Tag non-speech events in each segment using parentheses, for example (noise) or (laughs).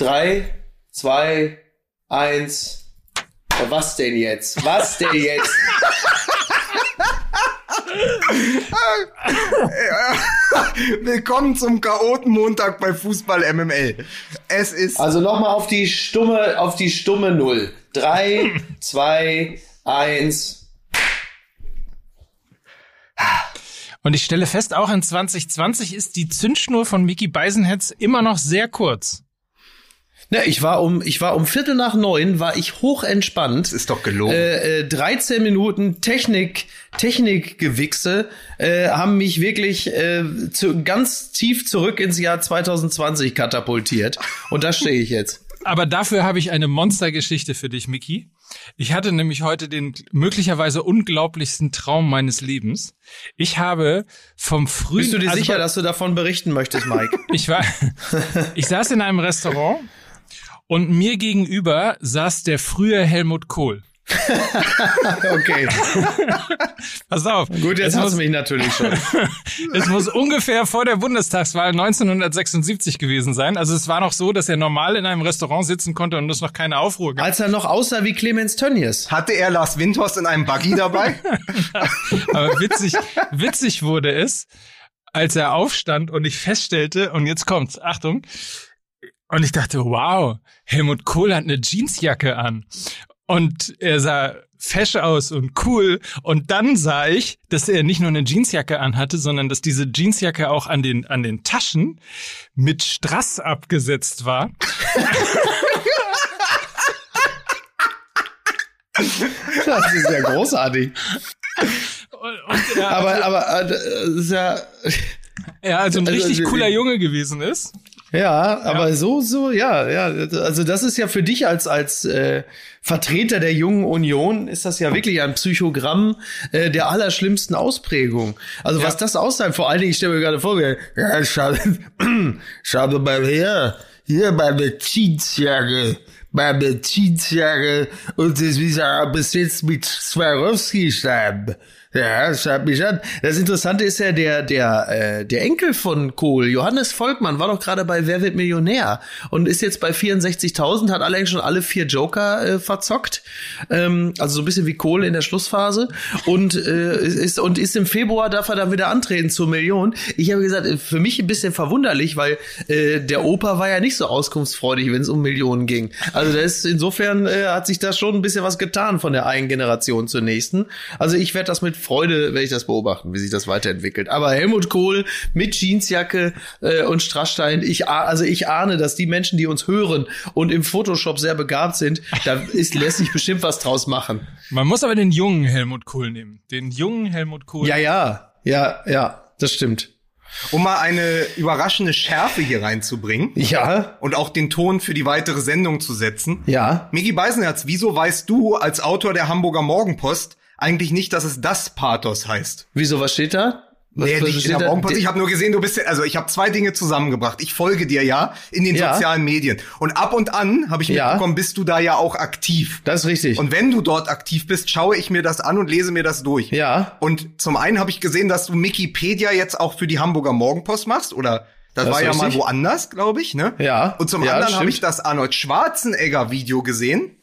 Drei, zwei, eins. Ja, was denn jetzt? Was denn jetzt? (laughs) Willkommen zum Chaoten-Montag bei Fußball MML. Es ist. Also nochmal auf die stumme, auf die stumme Null. Drei, (laughs) zwei, eins. Und ich stelle fest, auch in 2020 ist die Zündschnur von Mickey Beisenherz immer noch sehr kurz. Ja, ich war um, ich war um Viertel nach neun, war ich hochentspannt. ist doch gelogen. Äh, äh, 13 Minuten Technik, Technikgewichse äh, haben mich wirklich äh, zu, ganz tief zurück ins Jahr 2020 katapultiert. Und da stehe ich jetzt. (laughs) Aber dafür habe ich eine Monstergeschichte für dich, Mickey. Ich hatte nämlich heute den möglicherweise unglaublichsten Traum meines Lebens. Ich habe vom frühen... Bist du dir also sicher, dass du davon berichten möchtest, Mike? Ich war, (laughs) ich saß in einem Restaurant und mir gegenüber saß der frühe Helmut Kohl. (laughs) Okay, (laughs) Pass auf. gut, jetzt es hast muss, du mich natürlich schon. (laughs) es muss ungefähr vor der Bundestagswahl 1976 gewesen sein. Also es war noch so, dass er normal in einem Restaurant sitzen konnte und es noch keine Aufruhr gab. Als er noch aussah wie Clemens Tönnies. Hatte er Lars Windhorst in einem Buggy dabei? Aber witzig, witzig wurde es, als er aufstand und ich feststellte, und jetzt kommt's, Achtung, und ich dachte, wow, Helmut Kohl hat eine Jeansjacke an. Und er sah fesch aus und cool. Und dann sah ich, dass er nicht nur eine Jeansjacke anhatte, sondern dass diese Jeansjacke auch an den, an den Taschen mit Strass abgesetzt war. Das ist ja großartig. Und, und er, Aber, aber, äh, das ist ja, er also ein also, richtig wir- cooler Junge gewesen ist. Ja, aber so, so, ja, ja. Also das ist ja für dich als, als äh, Vertreter der jungen Union, ist das ja wirklich ein Psychogramm äh, der allerschlimmsten Ausprägung. Also was das aussagt, vor allen Dingen, ich stelle mir gerade vor, wie, ja, schau, schau doch mal her, hier meine Jeansjacke, meine Jeansjacke und das ist ja bis jetzt mit Swarovski-Stab. Ja, schaut mich an. Das Interessante ist ja der der äh, der Enkel von Kohl, Johannes Volkmann, war doch gerade bei Wer wird Millionär und ist jetzt bei 64.000, hat allerdings schon alle vier Joker äh, verzockt, ähm, also so ein bisschen wie Kohl in der Schlussphase und äh, ist und ist im Februar darf er dann wieder antreten zur Million. Ich habe gesagt, äh, für mich ein bisschen verwunderlich, weil äh, der Opa war ja nicht so auskunftsfreudig, wenn es um Millionen ging. Also da ist insofern äh, hat sich da schon ein bisschen was getan von der einen Generation zur nächsten. Also ich werde das mit Freude, werde ich das beobachten, wie sich das weiterentwickelt. Aber Helmut Kohl mit Jeansjacke äh, und Strassstein, ich also ich ahne, dass die Menschen, die uns hören und im Photoshop sehr begabt sind, da ist lässt sich bestimmt was draus machen. Man muss aber den jungen Helmut Kohl nehmen. Den jungen Helmut Kohl. Ja, ja, ja, ja, das stimmt. Um mal eine überraschende Schärfe hier reinzubringen Ja, und auch den Ton für die weitere Sendung zu setzen. ja. Miki Beisenherz, wieso weißt du als Autor der Hamburger Morgenpost eigentlich nicht, dass es das Pathos heißt? Wieso, was steht da? Was, Nee, was nicht in der. Ich habe nur gesehen, du bist also ich habe zwei Dinge zusammengebracht. Ich folge dir ja in den Ja. sozialen Medien und ab und an habe ich Ja. mitbekommen, bist du da ja auch aktiv. Das ist richtig. Und wenn du dort aktiv bist, schaue ich mir das an und lese mir das durch. ja, Und zum einen habe ich gesehen, dass du Wikipedia jetzt auch für die Hamburger Morgenpost machst oder das, Das war ja mal richtig. woanders, glaube ich, ne? Ja. Und zum Ja, anderen habe ich das Arnold Schwarzenegger Video gesehen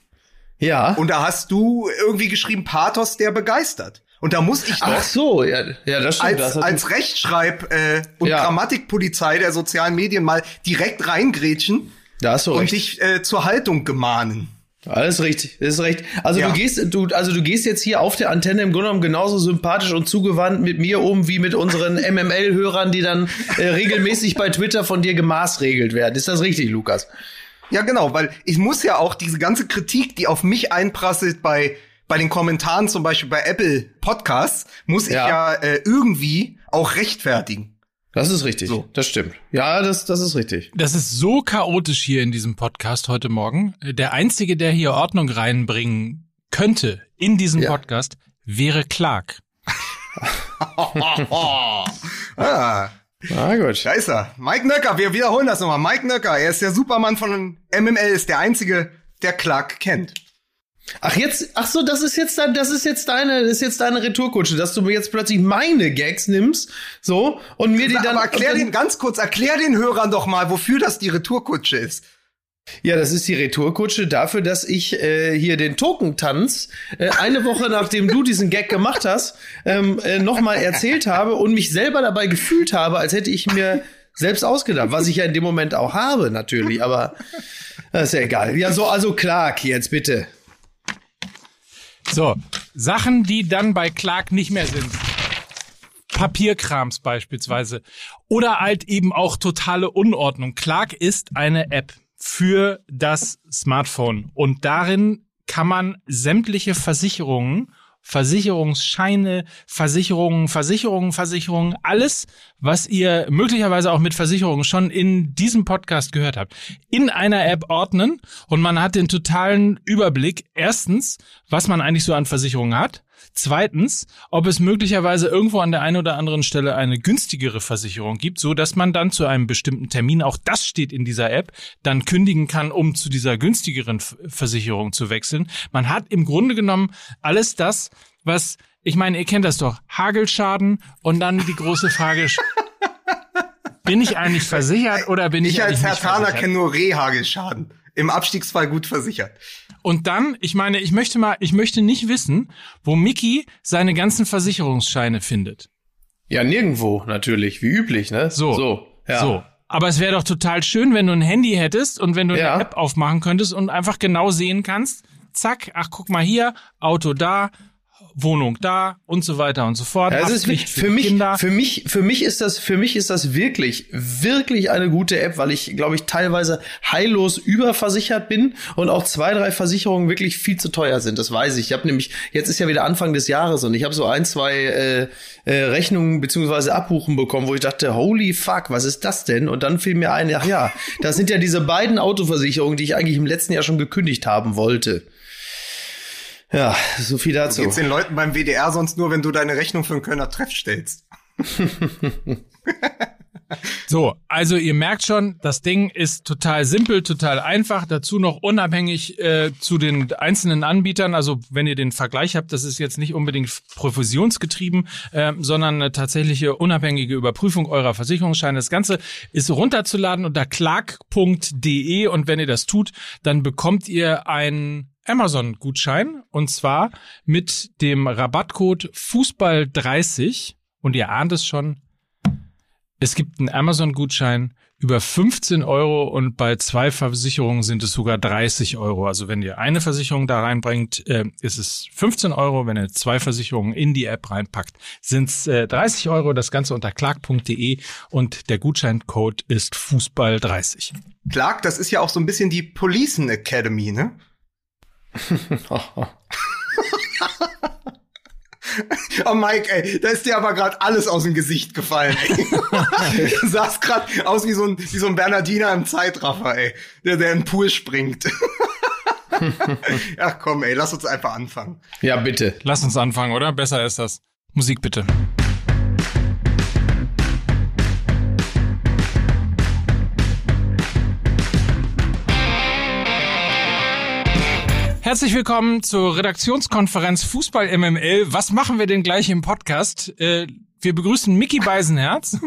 ja. und da hast du irgendwie geschrieben Pathos, der begeistert. Und da muss ich doch Ach so, ja, ja, das stimmt. das als, hat- als Rechtschreib- äh, und Ja. Grammatikpolizei der sozialen Medien mal direkt reingrätschen da hast du und recht. dich äh, zur Haltung gemahnen. Alles richtig, das ist recht. Also Ja. du gehst, du, also du gehst jetzt hier auf der Antenne im Grunde genommen genauso sympathisch und zugewandt mit mir um wie mit unseren (laughs) MML-Hörern, die dann äh, regelmäßig bei Twitter von dir gemaßregelt werden. Ist das richtig, Lukas? Ja, genau, weil ich muss ja auch diese ganze Kritik, die auf mich einprasselt bei bei den Kommentaren zum Beispiel bei Apple Podcasts, muss ich Ja. ja äh, irgendwie auch rechtfertigen. Das ist richtig. So. Das stimmt. Ja, das, das ist richtig. Das ist so chaotisch hier in diesem Podcast heute Morgen. Der einzige, der hier Ordnung reinbringen könnte in diesen Ja. Podcast, wäre Clark. (laughs) Ah, Na gut. da ist er. Mike Nöcker, wir wiederholen das nochmal. Mike Nöcker, er ist der Supermann von MML, ist der einzige, der Clark kennt. Ach jetzt, ach so, das ist jetzt dein, das ist jetzt deine, das ist jetzt deine Retourkutsche, dass du mir jetzt plötzlich meine Gags nimmst, so und mir die dann. Aber erklär dann- den ganz kurz, erklär den Hörern doch mal, wofür das die Retourkutsche ist. Ja, das ist die Retourkutsche dafür, dass ich äh, hier den Tokentanz äh, eine Woche (laughs) nachdem du diesen Gag gemacht hast, ähm, äh, nochmal erzählt habe und mich selber dabei gefühlt habe, als hätte ich mir selbst ausgedacht, was ich ja in dem Moment auch habe, natürlich, aber das ist ja egal. Ja, so, also Clark, jetzt bitte. So, Sachen, die dann bei Clark nicht mehr sind. Papierkrams beispielsweise. Oder halt eben auch totale Unordnung. Clark ist eine App für das Smartphone und darin kann man sämtliche Versicherungen Versicherungsscheine, Versicherungen, Versicherungen, Versicherungen, alles, was ihr möglicherweise auch mit Versicherungen schon in diesem Podcast gehört habt, in einer App ordnen und man hat den totalen Überblick. Erstens, was man eigentlich so an Versicherungen hat. Zweitens, ob es möglicherweise irgendwo an der einen oder anderen Stelle eine günstigere Versicherung gibt, so dass man dann zu einem bestimmten Termin, auch das steht in dieser App, dann kündigen kann, um zu dieser günstigeren Versicherung zu wechseln. Man hat im Grunde genommen alles das, was, ich meine, ihr kennt das doch, Hagelschaden und dann die große Frage, (laughs) bin ich eigentlich versichert oder bin ich, ich als Herr Thaler kenne nur Rehagelschaden. Im Abstiegsfall gut versichert. Und dann, ich meine, ich möchte mal, ich möchte nicht wissen, wo Mickey seine ganzen Versicherungsscheine findet. Ja, nirgendwo, natürlich, wie üblich, ne? So. So. Ja. so. Aber es wäre doch total schön, wenn du ein Handy hättest und wenn du ja. eine App aufmachen könntest und einfach genau sehen kannst, zack, ach guck mal hier, Auto da, Wohnung da und so weiter und so fort. Ja, ist für, für mich, Kinder. für mich, für mich ist das, für mich ist das wirklich, wirklich eine gute App, weil ich, glaube ich, teilweise heillos überversichert bin und auch zwei, drei Versicherungen wirklich viel zu teuer sind. Das weiß ich. Ich habe nämlich, jetzt ist ja wieder Anfang des Jahres und ich habe so ein, zwei äh, äh, Rechnungen beziehungsweise Abbuchen bekommen, wo ich dachte, holy fuck, was ist das denn? Und dann fiel mir ein, ach ja, das sind ja diese beiden Autoversicherungen, die ich eigentlich im letzten Jahr schon gekündigt haben wollte. Ja, so viel dazu. Du geht's den Leuten beim WDR sonst nur, wenn du deine Rechnung für einen Kölner Treff stellst. (laughs) so, also ihr merkt schon, das Ding ist total simpel, total einfach. Dazu noch unabhängig äh, zu den einzelnen Anbietern. Also wenn ihr den Vergleich habt, das ist jetzt nicht unbedingt professionsgetrieben, äh, sondern eine tatsächliche unabhängige Überprüfung eurer Versicherungsscheine. Das Ganze ist runterzuladen unter clark.de und wenn ihr das tut, dann bekommt ihr ein Amazon-Gutschein und zwar mit dem Rabattcode Fußball30 und ihr ahnt es schon, es gibt einen Amazon-Gutschein über 15 Euro und bei zwei Versicherungen sind es sogar 30 Euro. Also wenn ihr eine Versicherung da reinbringt, äh, ist es 15 Euro. Wenn ihr zwei Versicherungen in die App reinpackt, sind es äh, 30 Euro. Das Ganze unter clark.de und der Gutscheincode ist Fußball30. Clark, das ist ja auch so ein bisschen die Policen Academy, ne? (laughs) Oh Mike, ey, da ist dir aber gerade alles aus dem Gesicht gefallen. Ey. (laughs) du sahst gerade aus wie so ein wie so ein Bernardiner im Zeitraffer, ey, der der in den Pool springt. (laughs) Ach komm, ey, lass uns einfach anfangen. Ja, bitte. Lass uns anfangen, oder? Besser ist das. Musik bitte. Herzlich willkommen zur Redaktionskonferenz Fußball MML. Was machen wir denn gleich im Podcast? Äh, wir begrüßen Mickey Beisenherz.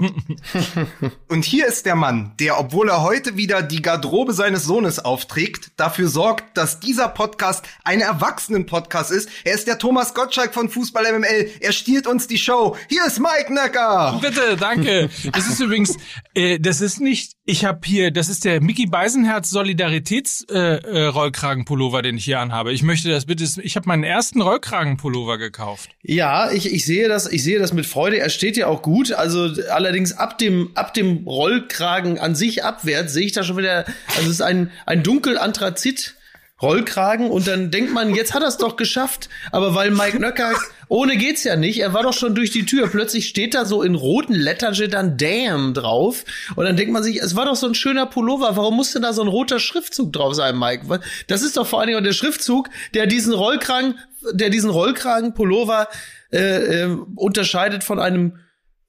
(laughs) Und hier ist der Mann, der, obwohl er heute wieder die Garderobe seines Sohnes aufträgt, dafür sorgt, dass dieser Podcast ein Erwachsenen-Podcast ist. Er ist der Thomas Gottschalk von Fußball MML. Er stiehlt uns die Show. Hier ist Mike Necker. Bitte, danke. Das ist übrigens, äh, das ist nicht, ich habe hier, das ist der Mickey Beisenherz Solidaritäts-Rollkragenpullover, äh, äh, den ich hier anhabe. Ich möchte das bitte, ich habe meinen ersten Rollkragenpullover gekauft. Ja, ich, ich sehe das, ich sehe das mit Freude er steht ja auch gut. Also allerdings ab dem, ab dem Rollkragen an sich abwärts sehe ich da schon wieder, also es ist ein, ein dunkel Anthrazit. Rollkragen und dann denkt man, jetzt hat er es doch geschafft. Aber weil Mike Nöcker, ohne geht's ja nicht, er war doch schon durch die Tür. Plötzlich steht da so in roten Lettern dann Damn drauf. Und dann denkt man sich, es war doch so ein schöner Pullover. Warum musste da so ein roter Schriftzug drauf sein, Mike? Das ist doch vor allen Dingen der Schriftzug, der diesen Rollkragen, der diesen Rollkragen-Pullover äh, äh, unterscheidet von einem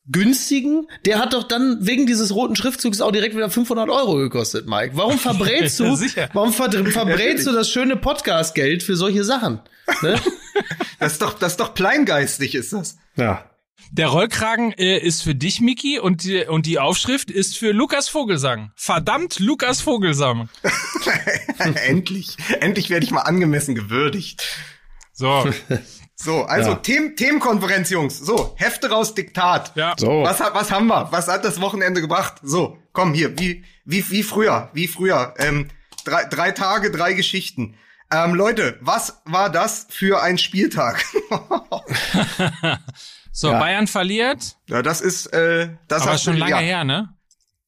günstigen, der hat doch dann wegen dieses roten Schriftzugs auch direkt wieder 500 Euro gekostet, Mike. Warum (laughs) verbrätst du, warum ver verbrätst du das schöne Podcast-Geld für solche Sachen? Ne? (laughs) das ist doch, das ist doch kleingeistig, ist das. Ja. Der Rollkragen äh, ist für dich, Miki, und die, und die Aufschrift ist für Lukas Vogelsang. Verdammt, Lukas Vogelsang. (laughs) endlich, endlich werde ich mal angemessen gewürdigt. So. So, also ja. Themen, Themenkonferenz, Jungs. So, Hefte raus, Diktat. Ja. So. Was, was haben wir? Was hat das Wochenende gebracht? So, komm hier, wie, wie, wie früher, wie früher. Ähm, drei, drei Tage, drei Geschichten. Ähm, Leute, was war das für ein Spieltag? (laughs) so, ja. Bayern verliert. Ja, das ist, äh, das Aber schon lange ja. her, ne?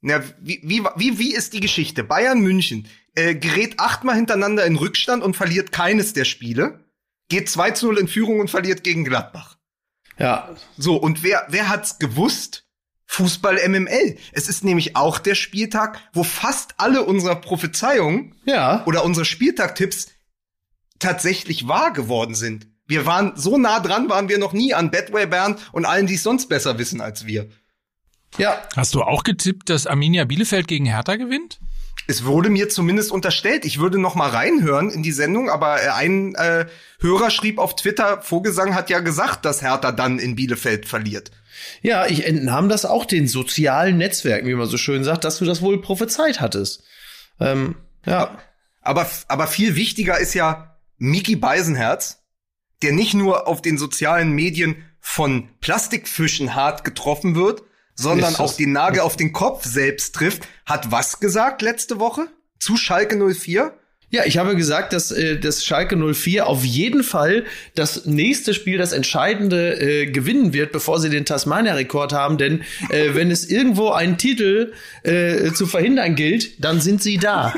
Ja, wie, wie, wie, wie ist die Geschichte? Bayern München äh, gerät achtmal hintereinander in Rückstand und verliert keines der Spiele geht 2 zu 0 in Führung und verliert gegen Gladbach. Ja. So, und wer, wer hat's gewusst? Fußball MML. Es ist nämlich auch der Spieltag, wo fast alle unserer Prophezeiungen ja. oder unsere Spieltag-Tipps tatsächlich wahr geworden sind. Wir waren so nah dran, waren wir noch nie an Bedway Bern und allen, die es sonst besser wissen als wir. Ja. Hast du auch getippt, dass Arminia Bielefeld gegen Hertha gewinnt? Es wurde mir zumindest unterstellt, ich würde noch mal reinhören in die Sendung, aber äh, ein äh, Hörer schrieb auf Twitter, Vogelsang hat ja gesagt, dass Hertha dann in Bielefeld verliert. Ja, ich entnahm das auch den sozialen Netzwerken, wie man so schön sagt, dass du das wohl prophezeit hattest. Ähm, ja. Aber, aber viel wichtiger ist ja Miki Beisenherz, der nicht nur auf den sozialen Medien von Plastikfischen hart getroffen wird, sondern auch den Nagel auf den Kopf selbst trifft, hat was gesagt letzte Woche zu Schalke 04? Ja, ich habe gesagt, dass, äh, dass Schalke 04 auf jeden Fall das nächste Spiel, das entscheidende, äh, gewinnen wird, bevor sie den Tasmania-Rekord haben. Denn äh, (laughs) wenn es irgendwo einen Titel äh, zu verhindern gilt, dann sind sie da.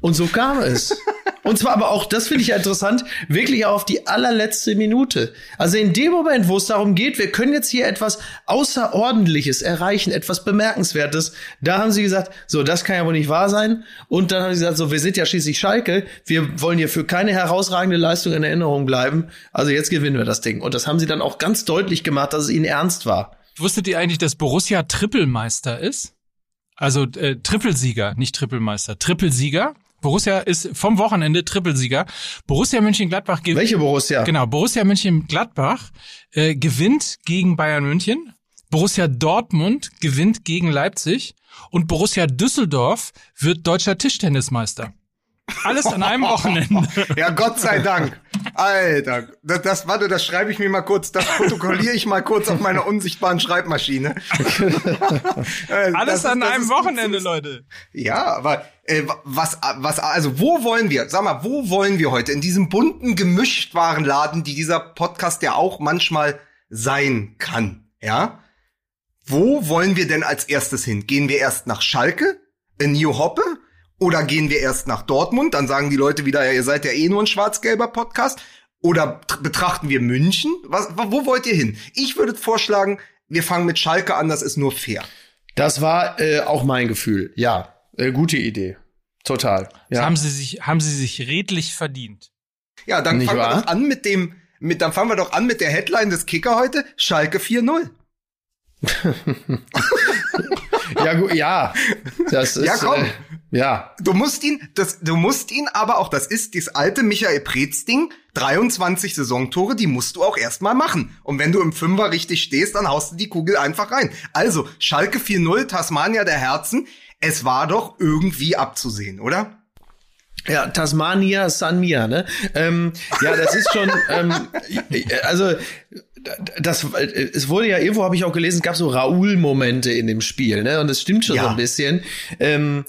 Und so kam es. (laughs) Und zwar aber auch, das finde ich ja interessant, wirklich auf die allerletzte Minute. Also in dem Moment, wo es darum geht, wir können jetzt hier etwas Außerordentliches erreichen, etwas Bemerkenswertes, da haben sie gesagt, so, das kann ja wohl nicht wahr sein. Und dann haben sie gesagt, so, wir sind ja schließlich Schalke, wir wollen hier für keine herausragende Leistung in Erinnerung bleiben. Also jetzt gewinnen wir das Ding. Und das haben sie dann auch ganz deutlich gemacht, dass es ihnen ernst war. Wusstet ihr eigentlich, dass Borussia Trippelmeister ist? Also äh, Trippelsieger, nicht Trippelmeister, Trippelsieger. Borussia ist vom Wochenende Trippelsieger. Borussia München-Gladbach gewinnt. Welche Borussia? Genau, Borussia München-Gladbach äh, gewinnt gegen Bayern München. Borussia Dortmund gewinnt gegen Leipzig und Borussia Düsseldorf wird deutscher Tischtennismeister. Alles an einem Wochenende. (laughs) ja, Gott sei Dank. Alter, das, das warte, das schreibe ich mir mal kurz, das protokolliere ich mal kurz auf meiner unsichtbaren Schreibmaschine. (laughs) Alles das an ist, einem Wochenende, Leute. Ja, aber äh, was, was, also wo wollen wir? Sag mal, wo wollen wir heute in diesem bunten Gemischtwarenladen, die dieser Podcast ja auch manchmal sein kann, ja? Wo wollen wir denn als erstes hin? Gehen wir erst nach Schalke, in New Hoppe? Oder gehen wir erst nach Dortmund? Dann sagen die Leute wieder, ja, ihr seid ja eh nur ein schwarz-gelber Podcast. Oder betrachten wir München? Was, wo wollt ihr hin? Ich würde vorschlagen, wir fangen mit Schalke an, das ist nur fair. Das war äh, auch mein Gefühl. Ja, äh, gute Idee. Total. Ja. haben sie sich, haben sie sich redlich verdient. Ja, dann Nicht fangen wahr? wir doch an mit dem, mit, dann fangen wir doch an mit der Headline des Kicker heute. Schalke 4-0. (laughs) ja, gut, ja. Das ist, ja, komm. Äh, ja. Du musst ihn, das, du musst ihn aber auch, das ist das alte Michael Preetz-Ding, 23 Saisontore, die musst du auch erstmal machen. Und wenn du im Fünfer richtig stehst, dann haust du die Kugel einfach rein. Also, Schalke 4-0, Tasmania der Herzen. Es war doch irgendwie abzusehen, oder? Ja, Tasmania San Mia, ne? Ähm, ja, das ist schon, (laughs) ähm, also das, es wurde ja irgendwo habe ich auch gelesen, es gab so Raoul-Momente in dem Spiel, ne? Und das stimmt schon ja. so ein bisschen. Ähm,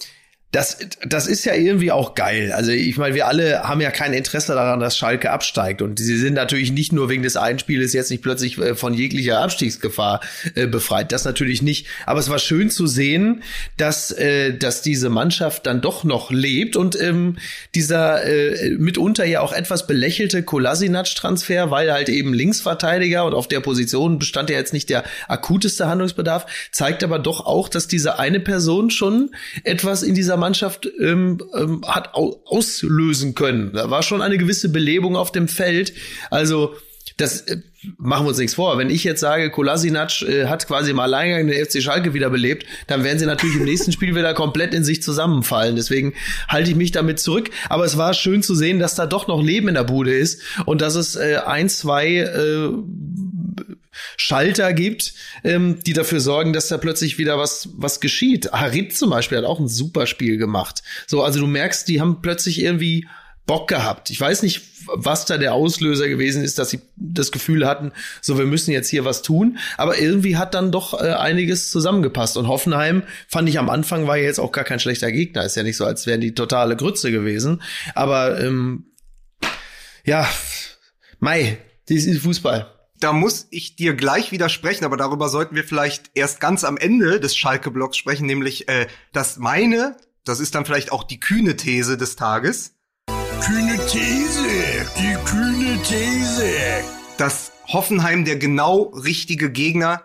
das, das ist ja irgendwie auch geil. Also ich meine, wir alle haben ja kein Interesse daran, dass Schalke absteigt. Und sie sind natürlich nicht nur wegen des Einspieles jetzt nicht plötzlich äh, von jeglicher Abstiegsgefahr äh, befreit. Das natürlich nicht. Aber es war schön zu sehen, dass, äh, dass diese Mannschaft dann doch noch lebt und ähm, dieser äh, mitunter ja auch etwas belächelte Kolasinac-Transfer, weil halt eben Linksverteidiger und auf der Position bestand ja jetzt nicht der akuteste Handlungsbedarf, zeigt aber doch auch, dass diese eine Person schon etwas in dieser Mannschaft ähm, ähm, hat au auslösen können. Da war schon eine gewisse Belebung auf dem Feld. Also das äh, machen wir uns nichts vor. Wenn ich jetzt sage, Kolasinac äh, hat quasi im Alleingang den FC Schalke wiederbelebt, dann werden sie natürlich im nächsten Spiel wieder komplett in sich zusammenfallen. Deswegen halte ich mich damit zurück. Aber es war schön zu sehen, dass da doch noch Leben in der Bude ist und dass es äh, ein, zwei äh, Schalter gibt, ähm, die dafür sorgen, dass da plötzlich wieder was, was geschieht. Harit zum Beispiel hat auch ein super Spiel gemacht. So, also du merkst, die haben plötzlich irgendwie Bock gehabt. Ich weiß nicht, was da der Auslöser gewesen ist, dass sie das Gefühl hatten, so wir müssen jetzt hier was tun. Aber irgendwie hat dann doch äh, einiges zusammengepasst. Und Hoffenheim fand ich am Anfang war ja jetzt auch gar kein schlechter Gegner. Ist ja nicht so, als wären die totale Grütze gewesen. Aber ähm, ja, Mai, das ist Fußball. Da muss ich dir gleich widersprechen, aber darüber sollten wir vielleicht erst ganz am Ende des Schalke-Blocks sprechen, nämlich, äh, dass meine, das ist dann vielleicht auch die kühne These des Tages, kühne These, die kühne These. Dass Hoffenheim der genau richtige Gegner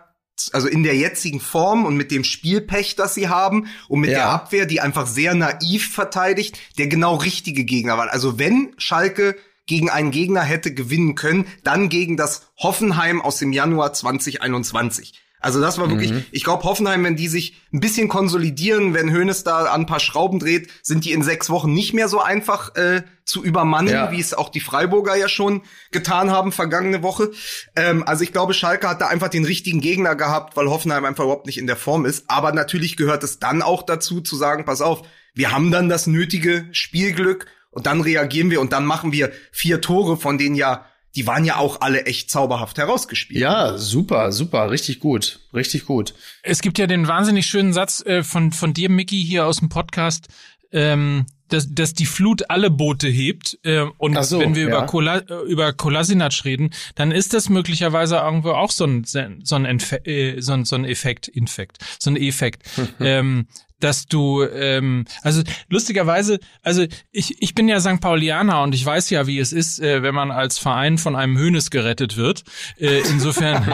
also in der jetzigen Form und mit dem Spielpech, das sie haben und mit ja. der Abwehr, die einfach sehr naiv verteidigt, der genau richtige Gegner war. Also wenn Schalke gegen einen Gegner hätte gewinnen können, dann gegen das Hoffenheim aus dem Januar 2021. Also das war wirklich, mhm. ich glaube, Hoffenheim, wenn die sich ein bisschen konsolidieren, wenn Hoeneß da an ein paar Schrauben dreht, sind die in sechs Wochen nicht mehr so einfach äh, zu übermannen, ja. wie es auch die Freiburger ja schon getan haben vergangene Woche. Ähm, also ich glaube, Schalke hat da einfach den richtigen Gegner gehabt, weil Hoffenheim einfach überhaupt nicht in der Form ist. Aber natürlich gehört es dann auch dazu zu sagen, pass auf, wir haben dann das nötige Spielglück und dann reagieren wir und dann machen wir vier Tore, von denen ja die waren ja auch alle echt zauberhaft herausgespielt. Ja, super, super, richtig gut, richtig gut. Es gibt ja den wahnsinnig schönen Satz äh, von, von dir, Mickey, hier aus dem Podcast, ähm, dass, dass die Flut alle Boote hebt. Äh, und so, wenn wir ja. über, Kola, äh, über Kolasinac reden, dann ist das möglicherweise irgendwo auch so ein, so ein, Enfe äh, so ein, so ein Effekt, Infekt, so ein Effekt. (laughs) ähm, dass du, ähm, also lustigerweise, also ich, ich bin ja St. Paulianer und ich weiß ja, wie es ist, äh, wenn man als Verein von einem Hönes gerettet wird. Äh, insofern. (laughs)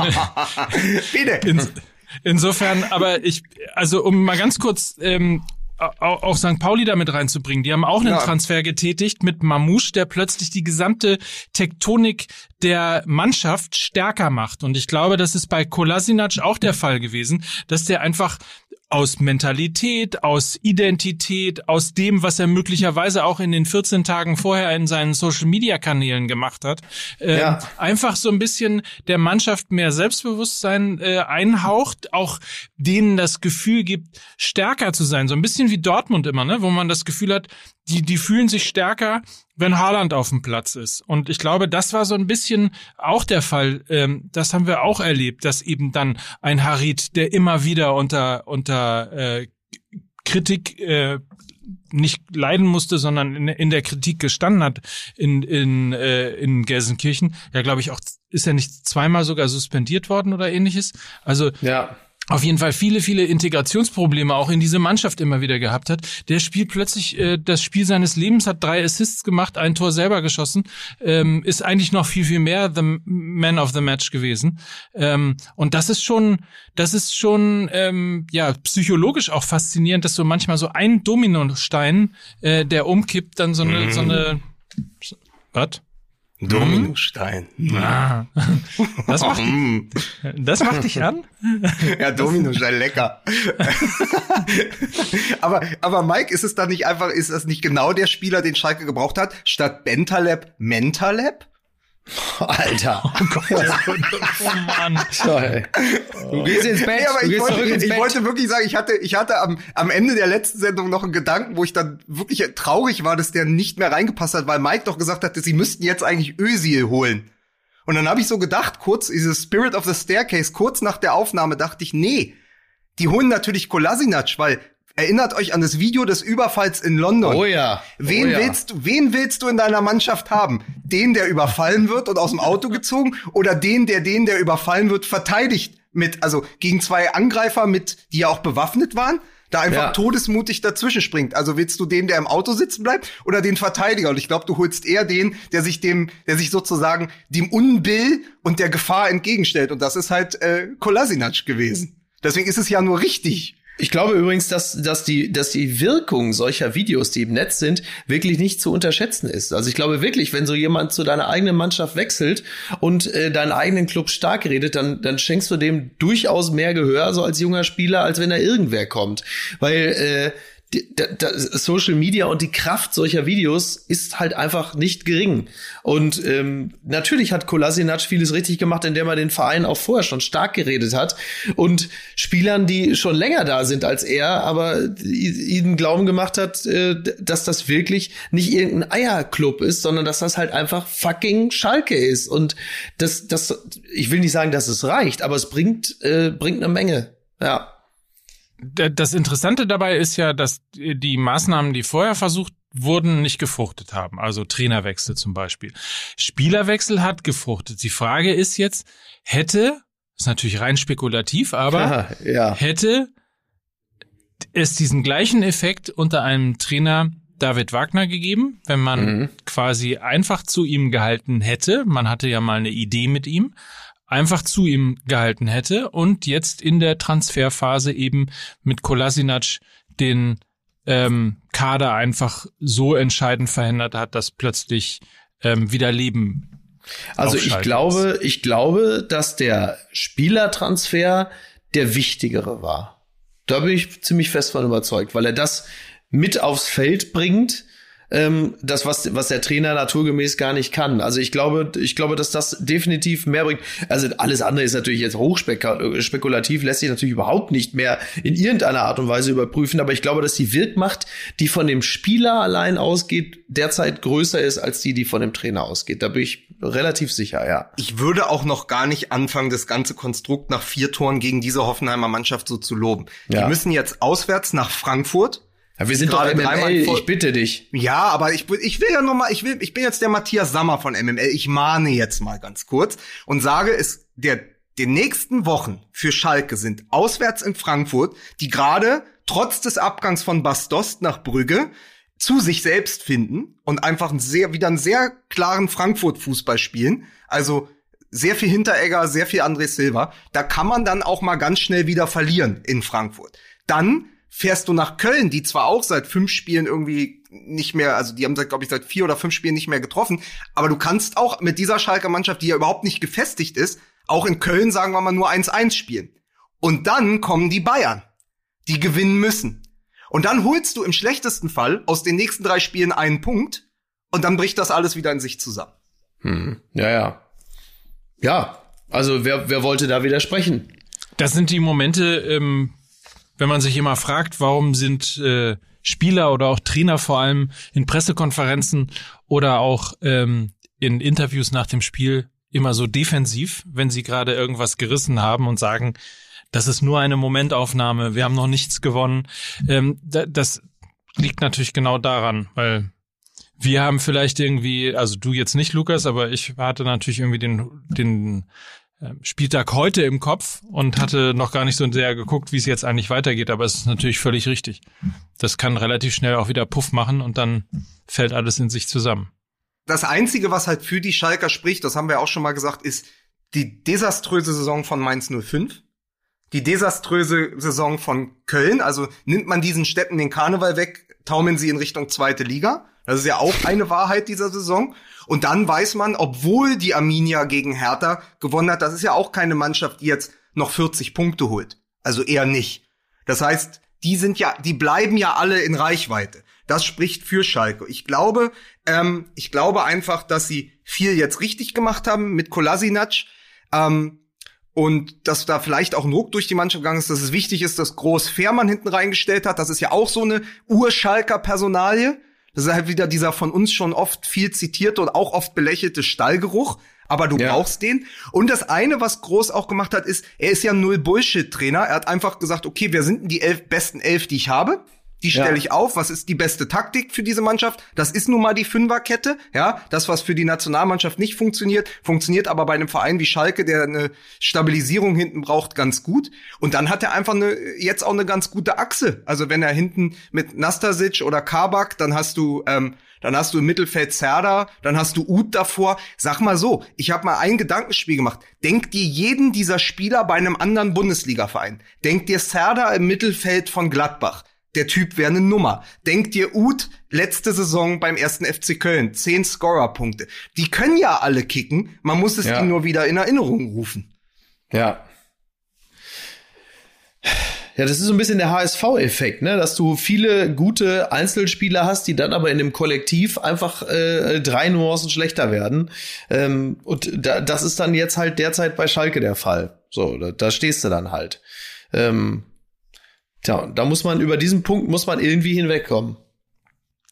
Bitte. In, insofern, aber ich, also um mal ganz kurz ähm, auch, auch St. Pauli damit reinzubringen. Die haben auch einen ja. Transfer getätigt mit Mamouche, der plötzlich die gesamte Tektonik der Mannschaft stärker macht. Und ich glaube, das ist bei Kolasinac auch der Fall gewesen, dass der einfach aus Mentalität, aus Identität, aus dem, was er möglicherweise auch in den 14 Tagen vorher in seinen Social-Media-Kanälen gemacht hat, äh, ja. einfach so ein bisschen der Mannschaft mehr Selbstbewusstsein äh, einhaucht, auch denen das Gefühl gibt, stärker zu sein. So ein bisschen wie Dortmund immer, ne? wo man das Gefühl hat, die, die fühlen sich stärker, wenn Haaland auf dem Platz ist. Und ich glaube, das war so ein bisschen auch der Fall. Ähm, das haben wir auch erlebt, dass eben dann ein Harit, der immer wieder unter unter äh, Kritik äh, nicht leiden musste, sondern in, in der Kritik gestanden hat in in äh, in Gelsenkirchen. Ja, glaube ich auch ist er nicht zweimal sogar suspendiert worden oder ähnliches. Also ja auf jeden Fall viele, viele Integrationsprobleme auch in diese Mannschaft immer wieder gehabt hat. Der spielt plötzlich äh, das Spiel seines Lebens, hat drei Assists gemacht, ein Tor selber geschossen, ähm, ist eigentlich noch viel, viel mehr the Man of the Match gewesen. Ähm, und das ist schon, das ist schon ähm, ja psychologisch auch faszinierend, dass so manchmal so ein Dominostein, äh, der umkippt, dann so eine, mm. so eine was? Dominostein. Ah. Das, macht, das macht dich an? Ja, Dominostein, lecker. aber, aber Mike, ist es da nicht einfach, ist das nicht genau der Spieler, den Schalke gebraucht hat? Statt Bentaleb, Mentaleb? (laughs) Alter. Oh Gott. (laughs) oh Mann. Toll. Du gehst ins Bett. Nee, aber ich, wollte, ich wollte, wirklich sagen, ich hatte, ich hatte am, am Ende der letzten Sendung noch einen Gedanken, wo ich dann wirklich traurig war, dass der nicht mehr reingepasst hat, weil Mike doch gesagt hatte, sie müssten jetzt eigentlich Özil holen. Und dann habe ich so gedacht, kurz, dieses Spirit of the Staircase, kurz nach der Aufnahme dachte ich, nee, die holen natürlich Kolasinac, weil Erinnert euch an das Video des Überfalls in London. Oh ja. Wen oh ja. willst du, wen willst du in deiner Mannschaft haben? Den, der überfallen wird und aus dem Auto gezogen oder den, der den, der überfallen wird, verteidigt mit, also gegen zwei Angreifer mit, die ja auch bewaffnet waren? da einfach ja. todesmutig dazwischen springt. Also willst du den, der im Auto sitzen bleibt, oder den Verteidiger? Und ich glaube, du holst eher den, der sich dem, der sich sozusagen dem Unbill und der Gefahr entgegenstellt. Und das ist halt äh, Kolasinac gewesen. Deswegen ist es ja nur richtig. Ich glaube übrigens, dass, dass, die, dass die Wirkung solcher Videos, die im Netz sind, wirklich nicht zu unterschätzen ist. Also ich glaube wirklich, wenn so jemand zu deiner eigenen Mannschaft wechselt und äh, deinen eigenen Club stark redet, dann, dann schenkst du dem durchaus mehr Gehör, so als junger Spieler, als wenn da irgendwer kommt. Weil äh, die, da, Social Media und die Kraft solcher Videos ist halt einfach nicht gering. Und ähm, natürlich hat Kolasinac vieles richtig gemacht, indem er den Verein auch vorher schon stark geredet hat. Und Spielern, die schon länger da sind als er, aber ihnen Glauben gemacht hat, äh, dass das wirklich nicht irgendein Eierclub ist, sondern dass das halt einfach fucking Schalke ist. Und das, das, ich will nicht sagen, dass es reicht, aber es bringt, äh, bringt eine Menge. Ja. Das Interessante dabei ist ja, dass die Maßnahmen, die vorher versucht wurden, nicht gefruchtet haben. Also Trainerwechsel zum Beispiel. Spielerwechsel hat gefruchtet. Die Frage ist jetzt, hätte, ist natürlich rein spekulativ, aber (laughs) ja. hätte es diesen gleichen Effekt unter einem Trainer David Wagner gegeben, wenn man mhm. quasi einfach zu ihm gehalten hätte. Man hatte ja mal eine Idee mit ihm einfach zu ihm gehalten hätte und jetzt in der Transferphase eben mit Kolasinac den ähm, Kader einfach so entscheidend verhindert hat, dass plötzlich ähm, wieder Leben. Also ich glaube, ist. ich glaube, dass der Spielertransfer der wichtigere war. Da bin ich ziemlich fest von überzeugt, weil er das mit aufs Feld bringt, ähm, das, was, was der Trainer naturgemäß gar nicht kann. Also ich glaube, ich glaube, dass das definitiv mehr bringt. Also alles andere ist natürlich jetzt hochspekulativ, lässt sich natürlich überhaupt nicht mehr in irgendeiner Art und Weise überprüfen. Aber ich glaube, dass die Wirkmacht, die von dem Spieler allein ausgeht, derzeit größer ist als die, die von dem Trainer ausgeht. Da bin ich relativ sicher, ja. Ich würde auch noch gar nicht anfangen, das ganze Konstrukt nach vier Toren gegen diese Hoffenheimer Mannschaft so zu loben. Ja. Die müssen jetzt auswärts nach Frankfurt ja, wir sind doch MML, ich bitte dich. Ja, aber ich, ich will ja noch mal, ich will, ich bin jetzt der Matthias Sammer von MML. Ich mahne jetzt mal ganz kurz und sage, es, der, die nächsten Wochen für Schalke sind auswärts in Frankfurt, die gerade trotz des Abgangs von Bastost nach Brügge zu sich selbst finden und einfach einen sehr, wieder einen sehr klaren Frankfurt-Fußball spielen. Also, sehr viel Hinteregger, sehr viel André Silva. Da kann man dann auch mal ganz schnell wieder verlieren in Frankfurt. Dann fährst du nach Köln, die zwar auch seit fünf Spielen irgendwie nicht mehr, also die haben seit, glaube ich, seit vier oder fünf Spielen nicht mehr getroffen, aber du kannst auch mit dieser Schalker Mannschaft, die ja überhaupt nicht gefestigt ist, auch in Köln, sagen wir mal, nur 1-1 spielen. Und dann kommen die Bayern, die gewinnen müssen. Und dann holst du im schlechtesten Fall aus den nächsten drei Spielen einen Punkt und dann bricht das alles wieder in sich zusammen. Hm. Ja, ja. Ja, also wer, wer wollte da widersprechen? Das sind die Momente, ähm, wenn man sich immer fragt, warum sind äh, Spieler oder auch Trainer vor allem in Pressekonferenzen oder auch ähm, in Interviews nach dem Spiel immer so defensiv, wenn sie gerade irgendwas gerissen haben und sagen, das ist nur eine Momentaufnahme, wir haben noch nichts gewonnen. Ähm, das liegt natürlich genau daran, weil wir haben vielleicht irgendwie, also du jetzt nicht, Lukas, aber ich hatte natürlich irgendwie den, den Spieltag heute im Kopf und hatte noch gar nicht so sehr geguckt, wie es jetzt eigentlich weitergeht, aber es ist natürlich völlig richtig. Das kann relativ schnell auch wieder Puff machen und dann fällt alles in sich zusammen. Das Einzige, was halt für die Schalker spricht, das haben wir auch schon mal gesagt, ist die desaströse Saison von Mainz 05. Die desaströse Saison von Köln, also nimmt man diesen Städten den Karneval weg, taumeln sie in Richtung zweite Liga. Das ist ja auch eine Wahrheit dieser Saison. Und dann weiß man, obwohl die Arminia gegen Hertha gewonnen hat, das ist ja auch keine Mannschaft, die jetzt noch 40 Punkte holt. Also eher nicht. Das heißt, die sind ja, die bleiben ja alle in Reichweite. Das spricht für Schalke. Ich glaube, ähm, ich glaube einfach, dass sie viel jetzt richtig gemacht haben mit Kolasinac. Ähm, und dass da vielleicht auch ein Ruck durch die Mannschaft gegangen ist, dass es wichtig ist, dass Groß Fährmann hinten reingestellt hat. Das ist ja auch so eine Urschalker Personalie. Das ist halt wieder dieser von uns schon oft viel zitierte und auch oft belächelte Stallgeruch. Aber du ja. brauchst den. Und das eine, was Groß auch gemacht hat, ist, er ist ja null Bullshit-Trainer. Er hat einfach gesagt, okay, wer sind denn die elf besten elf, die ich habe? Die stelle ja. ich auf. Was ist die beste Taktik für diese Mannschaft? Das ist nun mal die Fünferkette. Ja, das, was für die Nationalmannschaft nicht funktioniert, funktioniert aber bei einem Verein wie Schalke, der eine Stabilisierung hinten braucht, ganz gut. Und dann hat er einfach eine, jetzt auch eine ganz gute Achse. Also wenn er hinten mit Nastasic oder Kabak, dann hast du, ähm, dann hast du im Mittelfeld Serda, dann hast du Uth davor. Sag mal so, ich habe mal ein Gedankenspiel gemacht. Denk dir jeden dieser Spieler bei einem anderen Bundesligaverein. Denk dir Serda im Mittelfeld von Gladbach der Typ wäre eine Nummer. Denkt ihr, Uth, letzte Saison beim ersten FC Köln, zehn Scorer-Punkte. Die können ja alle kicken, man muss es ja. ihnen nur wieder in Erinnerung rufen. Ja. Ja, das ist so ein bisschen der HSV-Effekt, ne? dass du viele gute Einzelspieler hast, die dann aber in dem Kollektiv einfach äh, drei Nuancen schlechter werden. Ähm, und da, das ist dann jetzt halt derzeit bei Schalke der Fall. So, da, da stehst du dann halt. Ähm, tja, da muss man über diesen Punkt muss man irgendwie hinwegkommen.